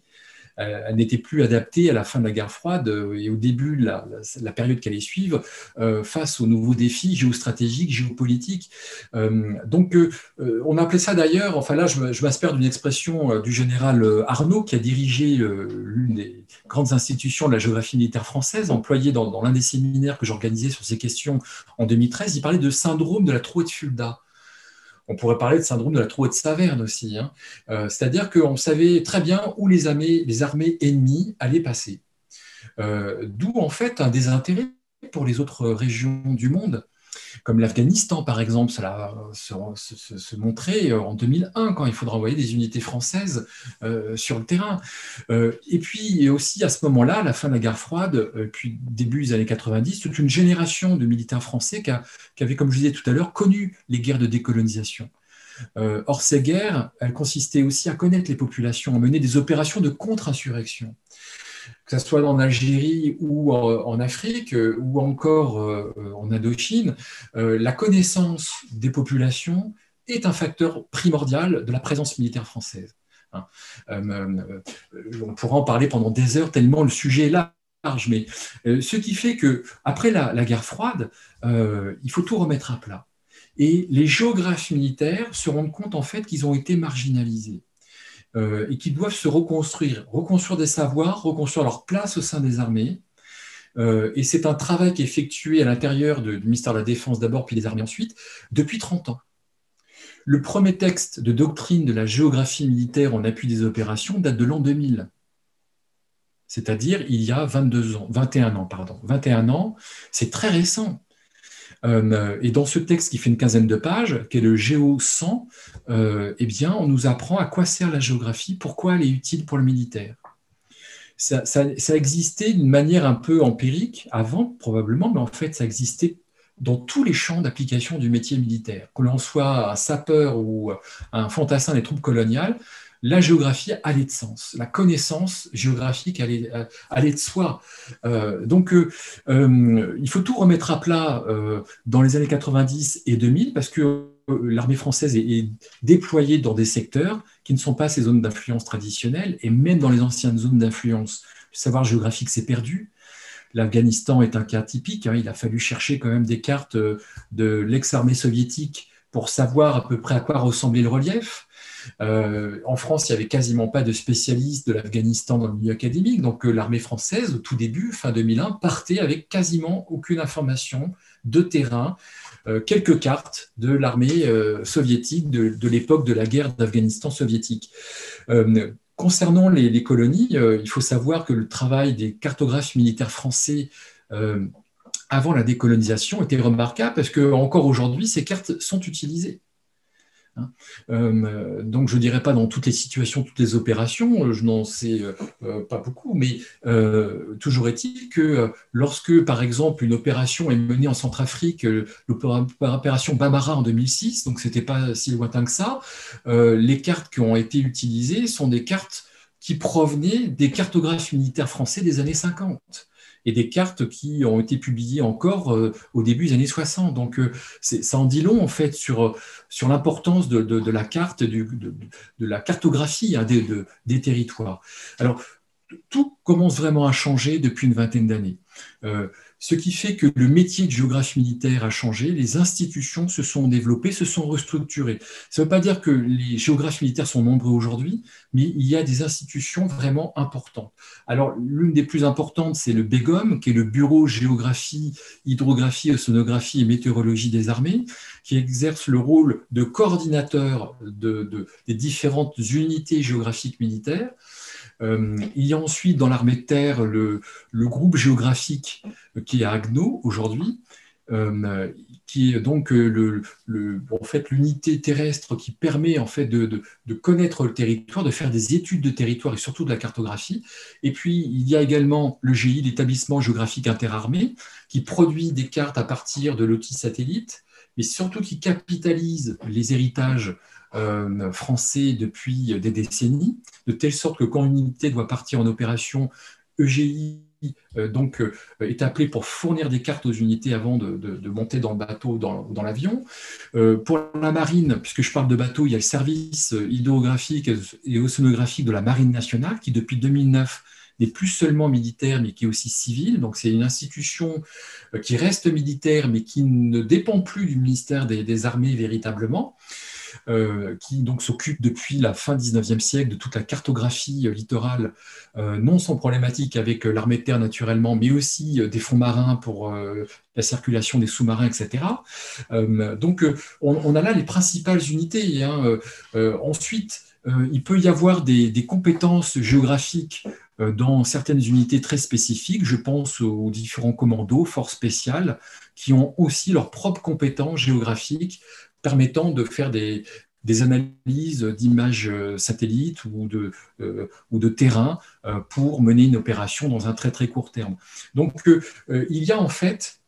Euh, elle n'était plus adaptée à la fin de la guerre froide euh, et au début de la, période qui allait suivre euh, face aux nouveaux défis géostratégiques, géopolitiques. donc, on appelait ça d'ailleurs, enfin là, je, m'inspire d'une expression du général Arnaud qui a dirigé l'une des grandes institutions de la géographie militaire française, employé dans, dans l'un des séminaires que j'organisais sur ces questions en 2013. Il parlait de syndrome de la trouée de Fulda. On pourrait parler de syndrome de la trouée de Saverne aussi. Hein. Euh, c'est-à-dire qu'on savait très bien où les armées, ennemies allaient passer. Euh, d'où en fait un désintérêt pour les autres régions du monde comme l'Afghanistan par exemple, cela se, se, montrait en 2001 quand il faudra envoyer des unités françaises euh, sur le terrain. Euh, et puis aussi à ce moment-là, la fin de la guerre froide, euh, puis début des années 90, toute une génération de militaires français qui, qui avait, comme je disais tout à l'heure, connu les guerres de décolonisation. or, ces guerres, elles consistaient aussi à connaître les populations, à mener des opérations de contre-insurrection que ce soit en Algérie ou en Afrique euh, ou encore euh, en Indochine, euh, la connaissance des populations est un facteur primordial de la présence militaire française. Hein. on pourra en parler pendant des heures tellement le sujet est large, mais ce qui fait que après la guerre froide, il faut tout remettre à plat. Et les géographes militaires se rendent compte en fait qu'ils ont été marginalisés. Euh, et qui doivent se reconstruire, reconstruire des savoirs, reconstruire leur place au sein des armées. Euh, et c'est un travail qui est effectué à l'intérieur du ministère de la Défense d'abord, puis des armées ensuite, depuis 30 ans. Le premier texte de doctrine de la géographie militaire en appui des opérations date de l'an 2000 c'est-à-dire il y a 22 ans, 21 ans, pardon. 21 ans, c'est très récent. Euh, et dans ce texte qui fait une quinzaine de pages, qui est le Géo 100, euh, eh bien, on nous apprend à quoi sert la géographie, pourquoi elle est utile pour le militaire. Ça, existait d'une manière un peu empirique avant, probablement, mais en fait, ça existait dans tous les champs d'application du métier militaire. Que l'on soit un sapeur ou un fantassin des troupes coloniales, la géographie allait de sens, la connaissance géographique allait, de soi. Euh, donc, euh, euh, il faut tout remettre à plat dans les années 90 et 2000 parce que l'armée française est, déployée dans des secteurs qui ne sont pas ses zones d'influence traditionnelles et même dans les anciennes zones d'influence, le savoir géographique s'est perdu. L'Afghanistan est un cas typique. Hein. il a fallu chercher quand même des cartes de l'ex-armée soviétique pour savoir à peu près à quoi ressemblait le relief. Euh, en France, il n'y avait quasiment pas de spécialistes de l'Afghanistan dans le milieu académique, donc euh, l'armée française, au tout début, fin 2001, partait avec quasiment aucune information de terrain, euh, quelques cartes de l'armée soviétique de, l'époque de la guerre d'Afghanistan soviétique. concernant les, colonies, il faut savoir que le travail des cartographes militaires français avant la décolonisation était remarquable parce que encore aujourd'hui, ces cartes sont utilisées. Hein. Euh, donc je ne dirais pas dans toutes les situations, toutes les opérations, euh, je n'en sais euh, pas beaucoup, mais toujours est-il que lorsque, par exemple, une opération est menée en Centrafrique, l'opération Bamara en 2006, donc ce n'était pas si lointain que ça, les cartes qui ont été utilisées sont des cartes qui provenaient des cartographes militaires français des années 50 et des cartes qui ont été publiées encore euh, au début des années 60. Donc euh, ça en dit long en fait sur, sur l'importance de, de, la carte, de, de, la cartographie hein, des, des territoires. Alors tout commence vraiment à changer depuis une vingtaine d'années. Euh, ce qui fait que le métier de géographie militaire a changé, les institutions se sont développées, se sont restructurées. Ça ne veut pas dire que les géographes militaires sont nombreux aujourd'hui, mais il y a des institutions vraiment importantes. Alors, l'une des plus importantes, c'est le BEGOM, qui est le Bureau Géographie, Hydrographie, Océanographie et Météorologie des armées, qui exerce le rôle de coordinateur des différentes unités géographiques militaires. Euh, il y a ensuite dans l'armée de terre le, groupe géographique qui est à Agno aujourd'hui, qui est donc en fait l'unité terrestre qui permet en fait de, de, connaître le territoire, de faire des études de territoire et surtout de la cartographie. Et puis il y a également le GI, l'établissement géographique interarmé, qui produit des cartes à partir de l'outil satellite, mais surtout qui capitalise les héritages euh, français depuis des décennies, de telle sorte que quand une unité doit partir en opération, EGI euh, donc, euh, est appelé pour fournir des cartes aux unités avant de, monter dans le bateau, dans, dans l'avion. pour la marine, puisque je parle de bateau, il y a le service hydrographique et océanographique de la Marine nationale qui, depuis 2009, n'est plus seulement militaire, mais qui est aussi civil. Donc c'est une institution qui reste militaire, mais qui ne dépend plus du ministère des Armées véritablement. Euh, qui donc s'occupe depuis la fin 19e siècle de toute la cartographie euh, littorale, euh, non sans problématique avec l'armée de terre naturellement, mais aussi des fonds marins pour la circulation des sous-marins, etc. donc on, a là les principales unités. Hein. ensuite, il peut y avoir des, des compétences géographiques dans certaines unités très spécifiques. Je pense aux différents commandos, forces spéciales, qui ont aussi leurs propres compétences géographiques permettant de faire des, analyses d'images euh, satellites ou de, euh, ou de terrain euh, pour mener une opération dans un très très court terme. Donc il y a en fait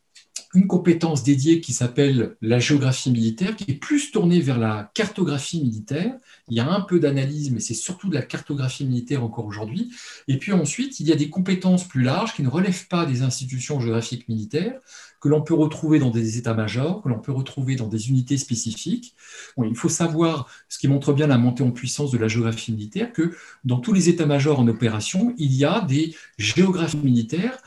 une compétence dédiée qui s'appelle la géographie militaire, qui est plus tournée vers la cartographie militaire. Il y a un peu d'analyse, mais c'est surtout de la cartographie militaire encore aujourd'hui. Et puis ensuite, il y a des compétences plus larges qui ne relèvent pas des institutions géographiques militaires, que l'on peut retrouver dans des états-majors, que l'on peut retrouver dans des unités spécifiques. il faut savoir, ce qui montre bien la montée en puissance de la géographie militaire, que dans tous les états-majors en opération, il y a des géographies militaires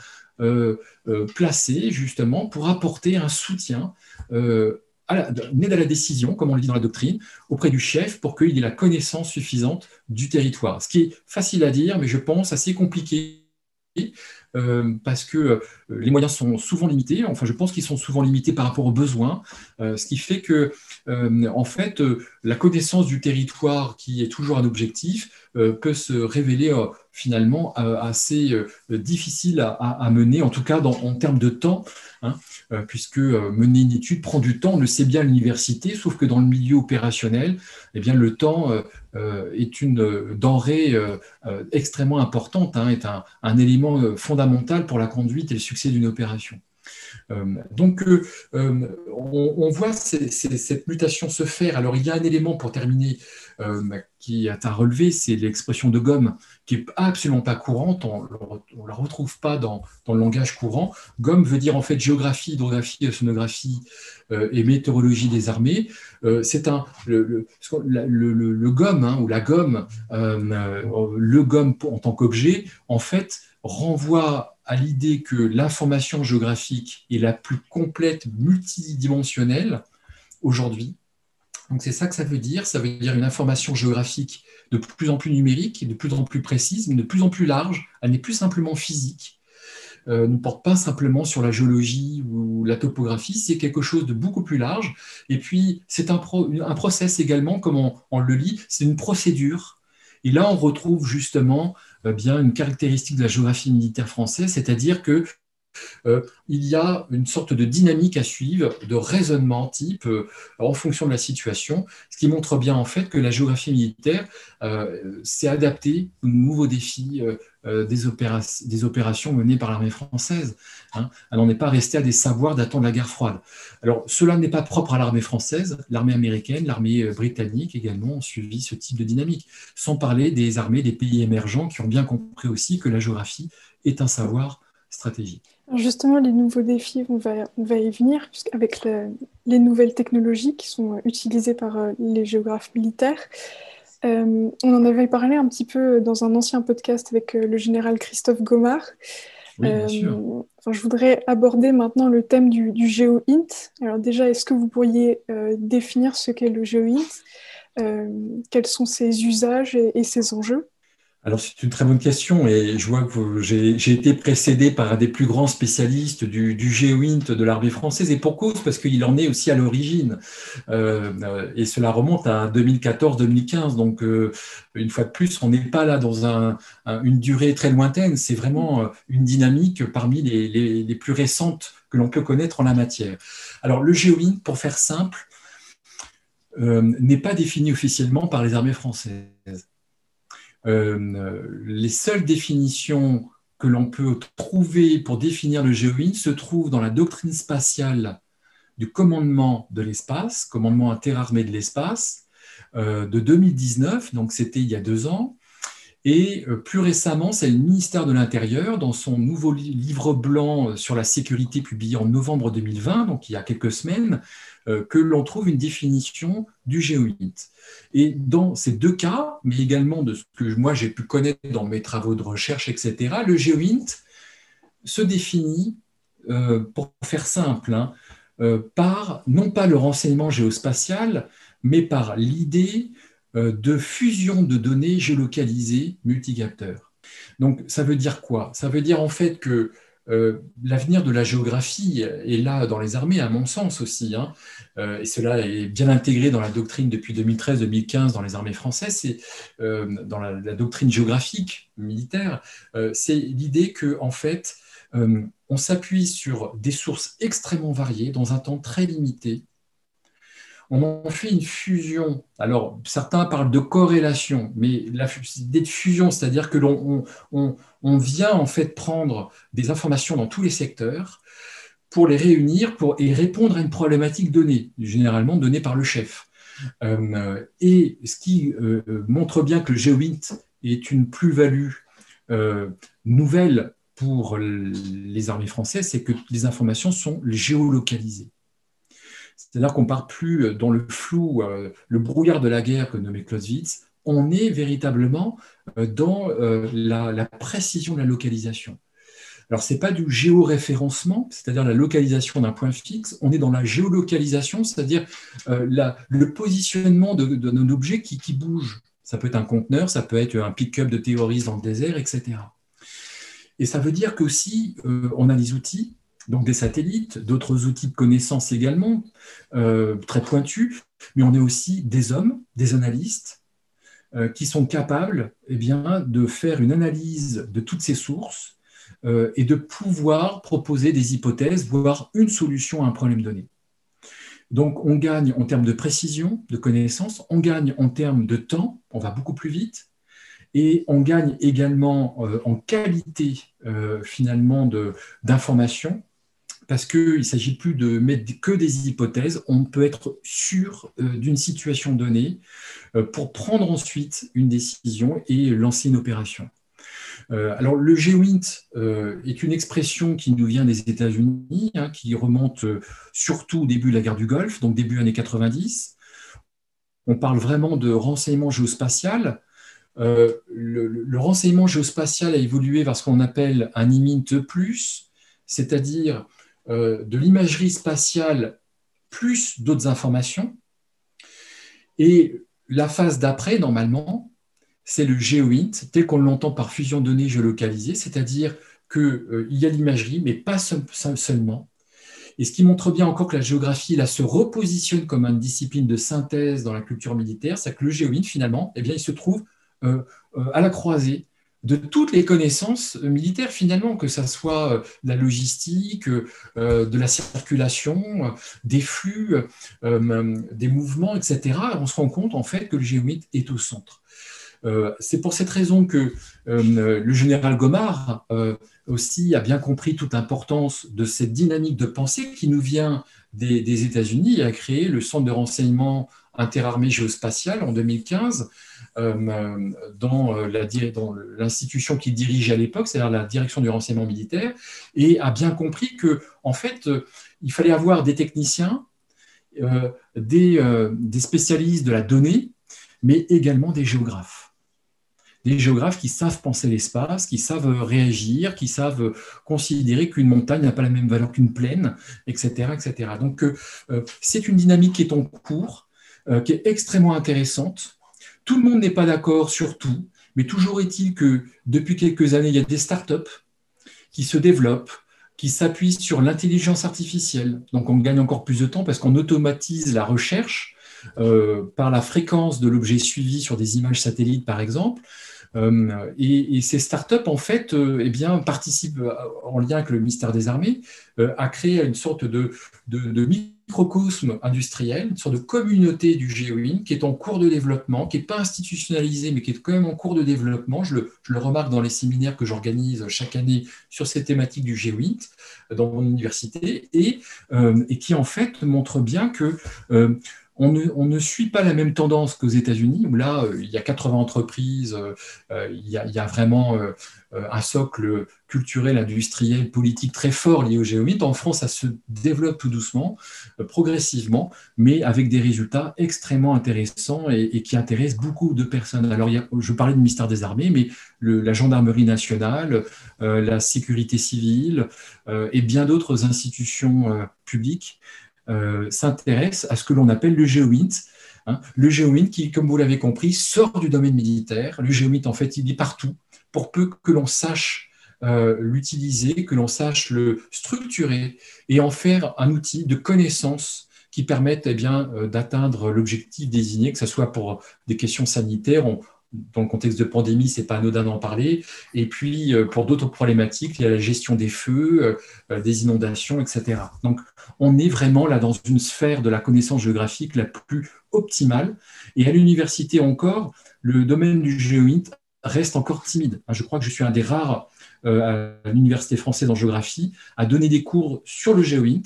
placés justement pour apporter un soutien euh, à de la décision, comme on le dit dans la doctrine, auprès du chef pour qu'il ait la connaissance suffisante du territoire. Ce qui est facile à dire, mais je pense assez compliqué euh, parce que euh, les moyens sont souvent limités. Enfin, je pense qu'ils sont souvent limités par rapport aux besoins, euh, ce qui fait que, en fait, la connaissance du territoire, qui est toujours un objectif, peut se révéler finalement assez difficile à, mener, en tout cas en termes de temps, hein, puisque mener une étude prend du temps. On le sait bien à l'université, sauf que dans le milieu opérationnel, eh bien, le temps euh, est une euh, denrée euh, extrêmement importante, hein, est un, élément fondamental pour la conduite et le succès d'une opération. Donc, on, voit cette mutation se faire. Alors, il y a un élément pour terminer qui est à relever, c'est l'expression de gomme, qui n'est absolument pas courante, on ne la retrouve pas dans, le langage courant. Gomme veut dire en fait géographie, hydrographie, océanographie et météorologie des armées. c'est un, le, le, gomme hein, ou la gomme, le gomme en tant qu'objet, en fait, renvoie à l'idée que l'information géographique est la plus complète, multidimensionnelle aujourd'hui. Donc c'est ça que ça veut dire. Ça veut dire une information géographique de plus en plus numérique, de plus en plus précise, mais de plus en plus large. Elle n'est plus simplement physique. Euh, ne porte pas simplement sur la géologie ou la topographie, c'est quelque chose de beaucoup plus large. Et puis, c'est un, process également, comme on, on le lit, c'est une procédure. Et là, on retrouve justement bien une caractéristique de la géographie militaire française, c'est-à-dire que euh, il y a une sorte de dynamique à suivre, de raisonnement type euh, en fonction de la situation, ce qui montre bien en fait que la géographie militaire s'est adaptée aux nouveaux défis des, opérations menées par l'armée française. Hein. Elle n'en est pas restée à des savoirs datant de la guerre froide. Alors cela n'est pas propre à l'armée française, l'armée américaine, l'armée britannique également ont suivi ce type de dynamique, sans parler des armées des pays émergents qui ont bien compris aussi que la géographie est un savoir stratégique. Justement, les nouveaux défis, on va, y venir, avec les nouvelles technologies qui sont utilisées par euh, les géographes militaires. Euh, on en avait parlé un petit peu dans un ancien podcast avec euh, le général Christophe Gomard. Oui, bien sûr. je voudrais aborder maintenant le thème du, du GeoInt. Alors déjà, est-ce que vous pourriez définir ce qu'est le GeoInt Quels sont ses usages et ses enjeux? Alors c'est une très bonne question et je vois que j'ai été précédé par un des plus grands spécialistes du, du géoint de l'armée française et pour cause parce qu'il en est aussi à l'origine euh, et cela remonte à 2014-2015 donc euh, une fois de plus on n'est pas là dans un, une durée très lointaine c'est vraiment euh, une dynamique parmi les, plus récentes que l'on peut connaître en la matière. Alors le géoint pour faire simple n'est pas défini officiellement par les armées françaises. Euh, les seules définitions que l'on peut trouver pour définir le GEOIN se trouvent dans la doctrine spatiale du commandement de l'espace, commandement interarmé de l'espace, euh, de 2019, donc c'était il y a deux ans. Et euh, plus récemment, c'est le ministère de l'Intérieur, dans son nouveau livre blanc sur la sécurité publié en novembre 2020, donc il y a quelques semaines, que l'on trouve une définition du GEOINT. Et dans ces deux cas, mais également de ce que moi j'ai pu connaître dans mes travaux de recherche, etc., le GeoInt se définit, euh, pour faire simple, hein, euh, par non pas le renseignement géospatial, mais par l'idée euh, de fusion de données géolocalisées multicapteurs. Donc ça veut dire quoi? Ça veut dire en fait que euh, l'avenir de la géographie est là dans les armées, à mon sens aussi, hein. euh, et cela est bien intégré dans la doctrine depuis 2013-2015 dans les armées françaises, c'est euh, dans la, doctrine géographique militaire, c'est l'idée que en fait, on s'appuie sur des sources extrêmement variées dans un temps très limité on en fait une fusion. Alors, certains parlent de corrélation, mais l'idée de fusion, c'est-à-dire que l'on on, vient en fait prendre des informations dans tous les secteurs pour les réunir et répondre à une problématique donnée, généralement donnée par le chef. Euh, et ce qui euh, montre bien que le GeoInt est une plus-value euh, nouvelle pour les armées françaises, c'est que les informations sont géolocalisées. C'est-à-dire qu'on ne part plus euh, dans le flou, euh, le brouillard de la guerre que nommait Clausewitz, on est véritablement euh, dans la, précision de la localisation. Alors, ce n'est pas du géoréférencement, c'est-à-dire la localisation d'un point fixe, on est dans la géolocalisation, c'est-à-dire le positionnement d'un objet qui, qui, bouge. Ça peut être un conteneur, ça peut être un pick-up de terroristes dans le désert, etc. Et ça veut dire qu'aussi, on a des outils donc des satellites, d'autres outils de connaissance également, euh, très pointus, mais on est aussi des hommes, des analystes, euh, qui sont capables eh bien, de faire une analyse de toutes ces sources euh, et de pouvoir proposer des hypothèses, voire une solution à un problème donné. Donc on gagne en termes de précision, de connaissance, on gagne en termes de temps, on va beaucoup plus vite, et on gagne également en qualité finalement d'information parce qu'il ne s'agit plus de mettre que des hypothèses, on peut être sûr euh, d'une situation donnée euh, pour prendre ensuite une décision et lancer une opération. Euh, alors le GEOINT est une expression qui nous vient des États-Unis, hein, qui remonte surtout au début de la guerre du Golfe, donc début années 90. On parle vraiment de renseignement géospatial. Le, le, renseignement géospatial a évolué vers ce qu'on appelle un IMINT+, c'est-à-dire de l'imagerie spatiale plus d'autres informations. Et la phase d'après, normalement, c'est le GeoInt, tel qu'on l'entend par fusion de données géolocalisées, c'est-à-dire qu'il euh, y a l'imagerie, mais pas seulement. Et ce qui montre bien encore que la géographie là, se repositionne comme une discipline de synthèse dans la culture militaire, c'est que le GeoInt, finalement, eh bien, il se trouve euh, à la croisée de toutes les connaissances militaires finalement, que ce soit euh, la logistique, euh, de la circulation, euh, des flux, des mouvements, etc. On se rend compte en fait que le géomètre est au centre. C'est pour cette raison que le général Gomard aussi a bien compris toute l'importance de cette dynamique de pensée qui nous vient des États-Unis et a créé le centre de renseignement interarmée géospatiale en 2015 euh, dans l'institution qu'il dirige à l'époque, c'est-à-dire la direction du renseignement militaire, et a bien compris que en fait, il fallait avoir des techniciens, euh, des, euh, des spécialistes de la donnée, mais également des géographes des géographes qui savent penser l'espace, qui savent réagir, qui savent considérer qu'une montagne n'a pas la même valeur qu'une plaine, etc. etc. Donc, c'est une dynamique qui est en cours, qui est extrêmement intéressante. Tout le monde n'est pas d'accord sur tout, Mais toujours est-il que depuis quelques années, il y a des startups qui se développent, qui s'appuient sur l'intelligence artificielle. Donc on gagne encore plus de temps parce qu'on automatise la recherche euh, par la fréquence de l'objet suivi sur des images satellites, par exemple. Euh, et, ces startups, en fait, euh, eh bien, participent en lien avec le ministère des Armées à créer une sorte de, de, microcosme industriel, une sorte de communauté du GeoIn qui est en cours de développement, qui n'est pas institutionnalisée, mais qui est quand même en cours de développement. Je le, remarque dans les séminaires que j'organise chaque année sur ces thématiques du GeoInt dans mon université, et, et, qui en fait montre bien que on ne, suit pas la même tendance qu'aux États-Unis, où là, euh, il y a 80 entreprises, euh, euh, il, y a, vraiment un socle culturel, industriel, politique très fort lié au géomètre. En France, ça se développe tout doucement, progressivement, mais avec des résultats extrêmement intéressants et, qui intéressent beaucoup de personnes. Alors, je parlais du ministère des Armées, mais la gendarmerie nationale, la sécurité civile et bien d'autres institutions publiques s'intéresse à ce que l'on appelle le géoint. Hein. Le géoint qui, comme vous l'avez compris, sort du domaine militaire. Le géoint, en fait, il est partout pour peu que l'on sache euh, l'utiliser, que l'on sache le structurer et en faire un outil de connaissance qui permette eh euh, d'atteindre l'objectif désigné, que ce soit pour des questions sanitaires. Dans le contexte de pandémie, c'est pas anodin d'en parler. Et puis, euh, pour d'autres problématiques, il y a la gestion des feux, euh, euh, des inondations, etc. Donc, on est vraiment là dans une sphère de la connaissance géographique la plus optimale. Et à l'université encore, le domaine du géoint reste encore timide. Je crois que je suis un des rares à l'université française en géographie à donner des cours sur le géoint.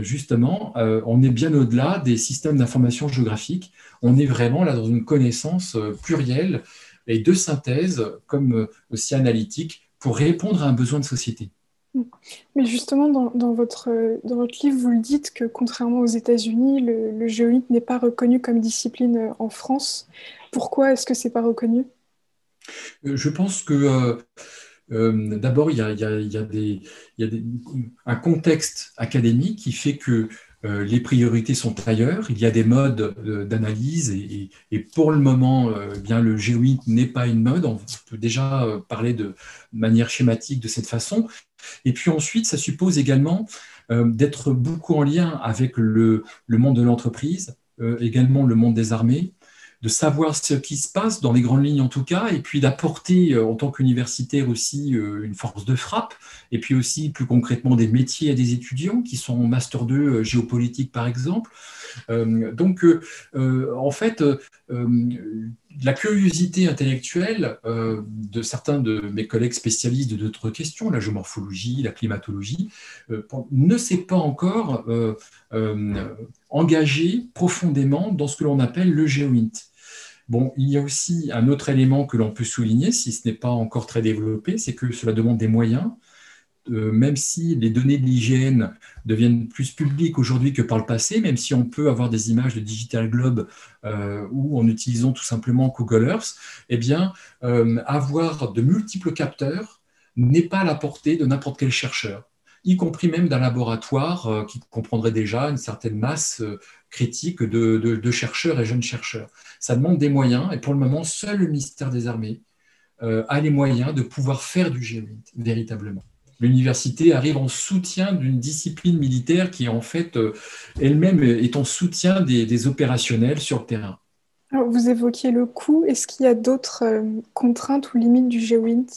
Justement, on est bien au-delà des systèmes d'information géographique on est vraiment là dans une connaissance euh, plurielle et de synthèse, comme euh, aussi analytique, pour répondre à un besoin de société. Mais justement, dans, votre, dans votre livre, vous le dites que contrairement aux États-Unis, le, le n'est pas reconnu comme discipline euh, en France. Pourquoi est-ce que ce n'est pas reconnu? Je pense que d'abord, il y a, un contexte académique qui fait que euh, les priorités sont ailleurs, il y a des modes euh, d'analyse et, pour le moment, euh, bien le géoïde n'est pas une mode, on peut déjà parler de manière schématique de cette façon. Et puis ensuite, ça suppose également d'être beaucoup en lien avec le monde de l'entreprise, également le monde des armées, de savoir ce qui se passe dans les grandes lignes en tout cas, et puis d'apporter euh, en tant qu'universitaire aussi euh, une force de frappe, et puis aussi plus concrètement des métiers à des étudiants qui sont master 2 euh, géopolitique par exemple. donc en fait, la curiosité intellectuelle de certains de mes collègues spécialistes de d'autres questions, la géomorphologie, la climatologie, ne s'est pas encore engagé profondément dans ce que l'on appelle le géoint. Bon, il y a aussi un autre élément que l'on peut souligner, si ce n'est pas encore très développé, c'est que cela demande des moyens. Euh, même si les données de l'hygiène deviennent plus publiques aujourd'hui que par le passé, même si on peut avoir des images de Digital Globe euh, ou en utilisant tout simplement Google Earth, eh bien, euh, avoir de multiples capteurs n'est pas à la portée de n'importe quel chercheur y compris même d'un laboratoire qui comprendrait déjà une certaine masse critique de, chercheurs et jeunes chercheurs. Ça demande des moyens, et pour le moment, seul le ministère des Armées euh, a les moyens de pouvoir faire du géoïde, véritablement. L'université arrive en soutien d'une discipline militaire qui, en fait, euh, elle-même est en soutien des, opérationnels sur le terrain. vous évoquiez le coût. Est-ce qu'il y a d'autres euh, contraintes ou limites du géoïde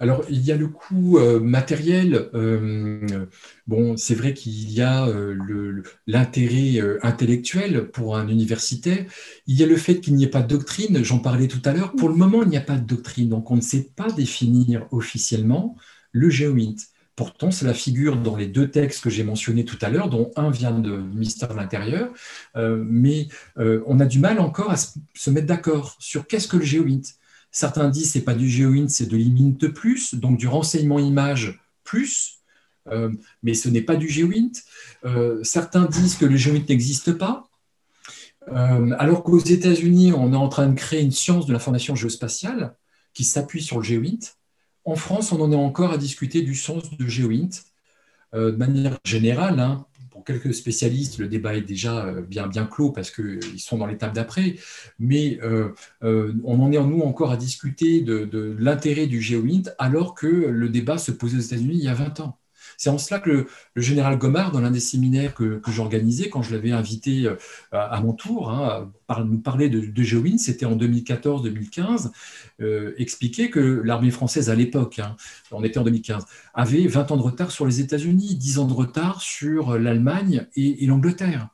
alors, il y a le coût euh, matériel. Euh, bon, c'est vrai qu'il y a euh, l'intérêt intellectuel pour un universitaire. Il y a le fait qu'il n'y ait pas de doctrine, j'en parlais tout à l'heure. Pour le moment, il n'y a pas de doctrine, donc on ne sait pas définir officiellement le géomint. Pourtant, c'est la figure dans les deux textes que j'ai mentionnés tout à l'heure, dont un vient du ministère de l'Intérieur, mais on a du mal encore à se mettre d'accord sur qu'est-ce que le géomint. Certains disent c'est pas du GeoInt, c'est de l'IMINT plus, donc du renseignement image plus, euh, mais ce n'est pas du GeoInt. Euh, certains disent que le GeoInt n'existe pas, euh, alors qu'aux États-Unis, on est en train de créer une science de l'information géospatiale qui s'appuie sur le GeoInt. En France, on en est encore à discuter du sens de GeoInt de manière générale. Hein, quelques spécialistes, le débat est déjà bien, bien clos parce qu'ils sont dans l'étape d'après, mais on en est nous encore à discuter de, l'intérêt du GeoInt alors que le débat se posait aux États-Unis il y a 20 ans. C'est en cela que le, général Gomard, dans l'un des séminaires que, j'organisais, quand je l'avais invité euh, à, mon tour, hein, nous parler de, de c'était en 2014-2015, euh, expliquait que l'armée française à l'époque, hein, on était en 2015, avait 20 ans de retard sur les États-Unis, 10 ans de retard sur l'Allemagne et, l'Angleterre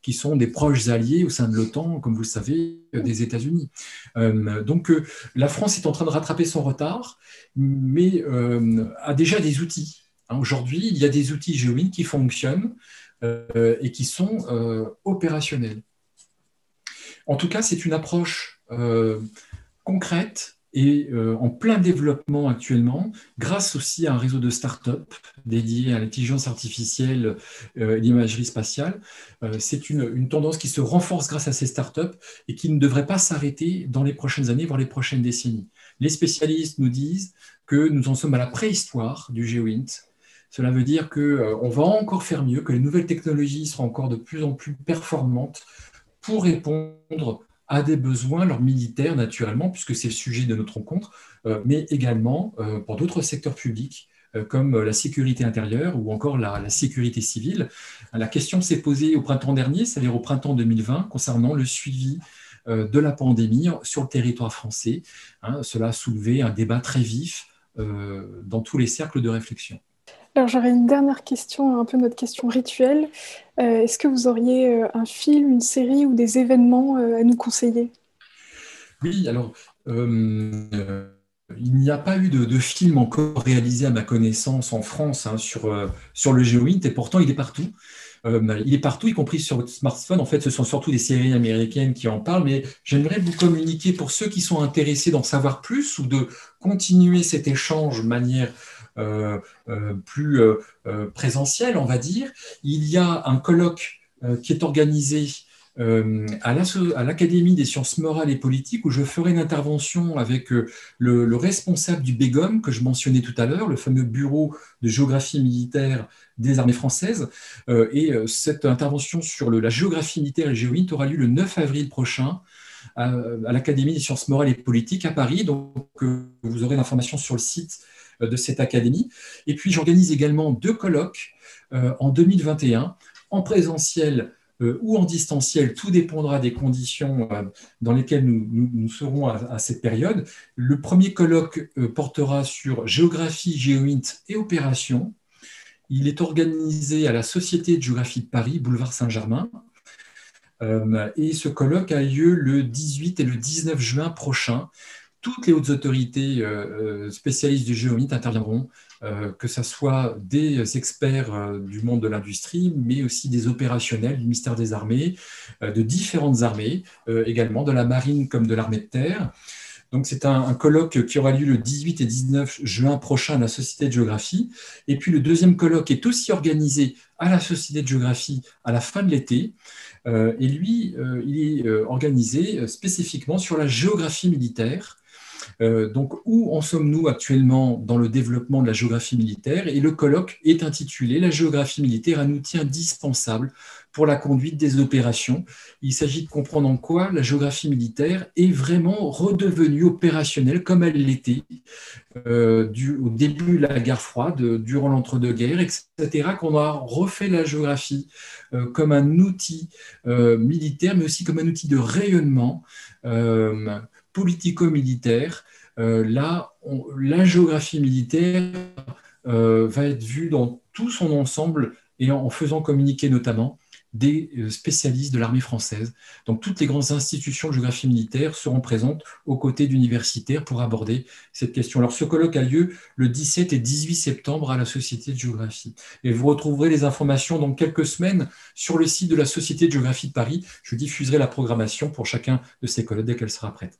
qui sont des proches alliés au sein de l'OTAN, comme vous le savez, des États-Unis. Euh, donc la France est en train de rattraper son retard, mais a déjà des outils. Hein, aujourd'hui, il y a des outils GeoWin qui fonctionnent euh, et qui sont euh, opérationnels. En tout cas, c'est une approche euh, concrète et en plein développement actuellement, grâce aussi à un réseau de start-up dédié à l'intelligence artificielle et l'imagerie spatiale. c'est une, une, tendance qui se renforce grâce à ces start-up et qui ne devrait pas s'arrêter dans les prochaines années, voire les prochaines décennies. Les spécialistes nous disent que nous en sommes à la préhistoire du GeoInt cela veut dire qu'on euh, va encore faire mieux, que les nouvelles technologies seront encore de plus en plus performantes pour répondre à des besoins, leurs militaires naturellement, puisque c'est le sujet de notre rencontre, euh, mais également euh, pour d'autres secteurs publics comme la sécurité intérieure ou encore la, sécurité civile. La question s'est posée au printemps dernier, c'est-à-dire au printemps 2020, concernant le suivi de la pandémie sur le territoire français. Hein, cela a soulevé un débat très vif dans tous les cercles de réflexion. Alors j'aurais une dernière question, un peu notre question rituelle. Euh, est-ce que vous auriez euh, un film, une série ou des événements euh, à nous conseiller? Oui, alors il n'y a pas eu de, film encore réalisé à ma connaissance en France hein, sur, sur le GeoInt et pourtant il est partout. il est partout, y compris sur votre smartphone. En fait, ce sont surtout des séries américaines qui en parlent, mais j'aimerais vous communiquer pour ceux qui sont intéressés d'en savoir plus ou de continuer cet échange de manière plus euh, présentiel, on va dire. Il y a un colloque qui est organisé à l'Académie des sciences morales et politiques où je ferai une intervention avec le, responsable du BEGOM que je mentionnais tout à l'heure, le fameux bureau de géographie militaire des armées françaises. et cette intervention sur la géographie militaire et le géoïnt aura lieu le 9 avril prochain à, l'Académie des sciences morales et politiques à Paris. Donc vous aurez l'information sur le site euh, de cette académie. Et puis j'organise également deux colloques euh, en 2021 en présentiel euh, ou en distanciel, tout dépendra des conditions dans lesquelles nous, serons à, cette période. Le premier colloque portera sur géographie, géoint et opération. Il est organisé à la Société de géographie de Paris, boulevard Saint-Germain. et ce colloque a lieu le 18 et le 19 juin prochain toutes les hautes autorités euh, euh, spécialistes du géomite interviendront, euh, que ce soit des experts du monde de l'industrie, mais aussi des opérationnels du ministère des Armées, de différentes armées, également de la marine comme de l'armée de terre. Donc c'est un, colloque qui aura lieu le 18 et 19 juin prochain à la Société de géographie. Et puis le deuxième colloque est aussi organisé à la Société de géographie à la fin de l'été. et lui, il est organisé spécifiquement sur la géographie militaire euh, donc, où en sommes-nous actuellement dans le développement de la géographie militaire? Et le colloque est intitulé La géographie militaire, un outil indispensable pour la conduite des opérations. Il s'agit de comprendre en quoi la géographie militaire est vraiment redevenue opérationnelle comme elle l'était euh, au début de la guerre froide, durant l'entre-deux-guerres, etc., qu'on a refait la géographie euh, comme un outil militaire, mais aussi comme un outil de rayonnement politico-militaire. Euh, là, la géographie militaire euh, va être vue dans tout son ensemble et en, faisant communiquer notamment des euh, spécialistes de l'armée française. Donc toutes les grandes institutions de géographie militaire seront présentes aux côtés d'universitaires pour aborder cette question. Alors ce colloque a lieu le 17 et 18 septembre à la Société de géographie. Et vous retrouverez les informations dans quelques semaines sur le site de la Société de géographie de Paris. Je diffuserai la programmation pour chacun de ces colloques dès qu'elle sera prête.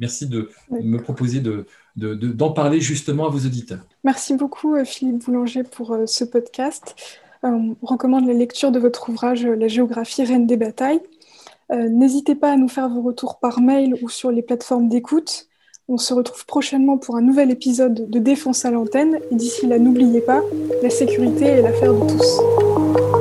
Merci de me proposer d'en de, parler justement à vos auditeurs. Merci beaucoup euh, Philippe Boulanger pour euh, ce podcast. Euh, on recommande la lecture de votre ouvrage La géographie reine des batailles. N'hésitez pas à nous faire vos retours par mail ou sur les plateformes d'écoute. On se retrouve prochainement pour un nouvel épisode de Défense à l'antenne. Et d'ici là, n'oubliez pas, la sécurité est l'affaire de tous.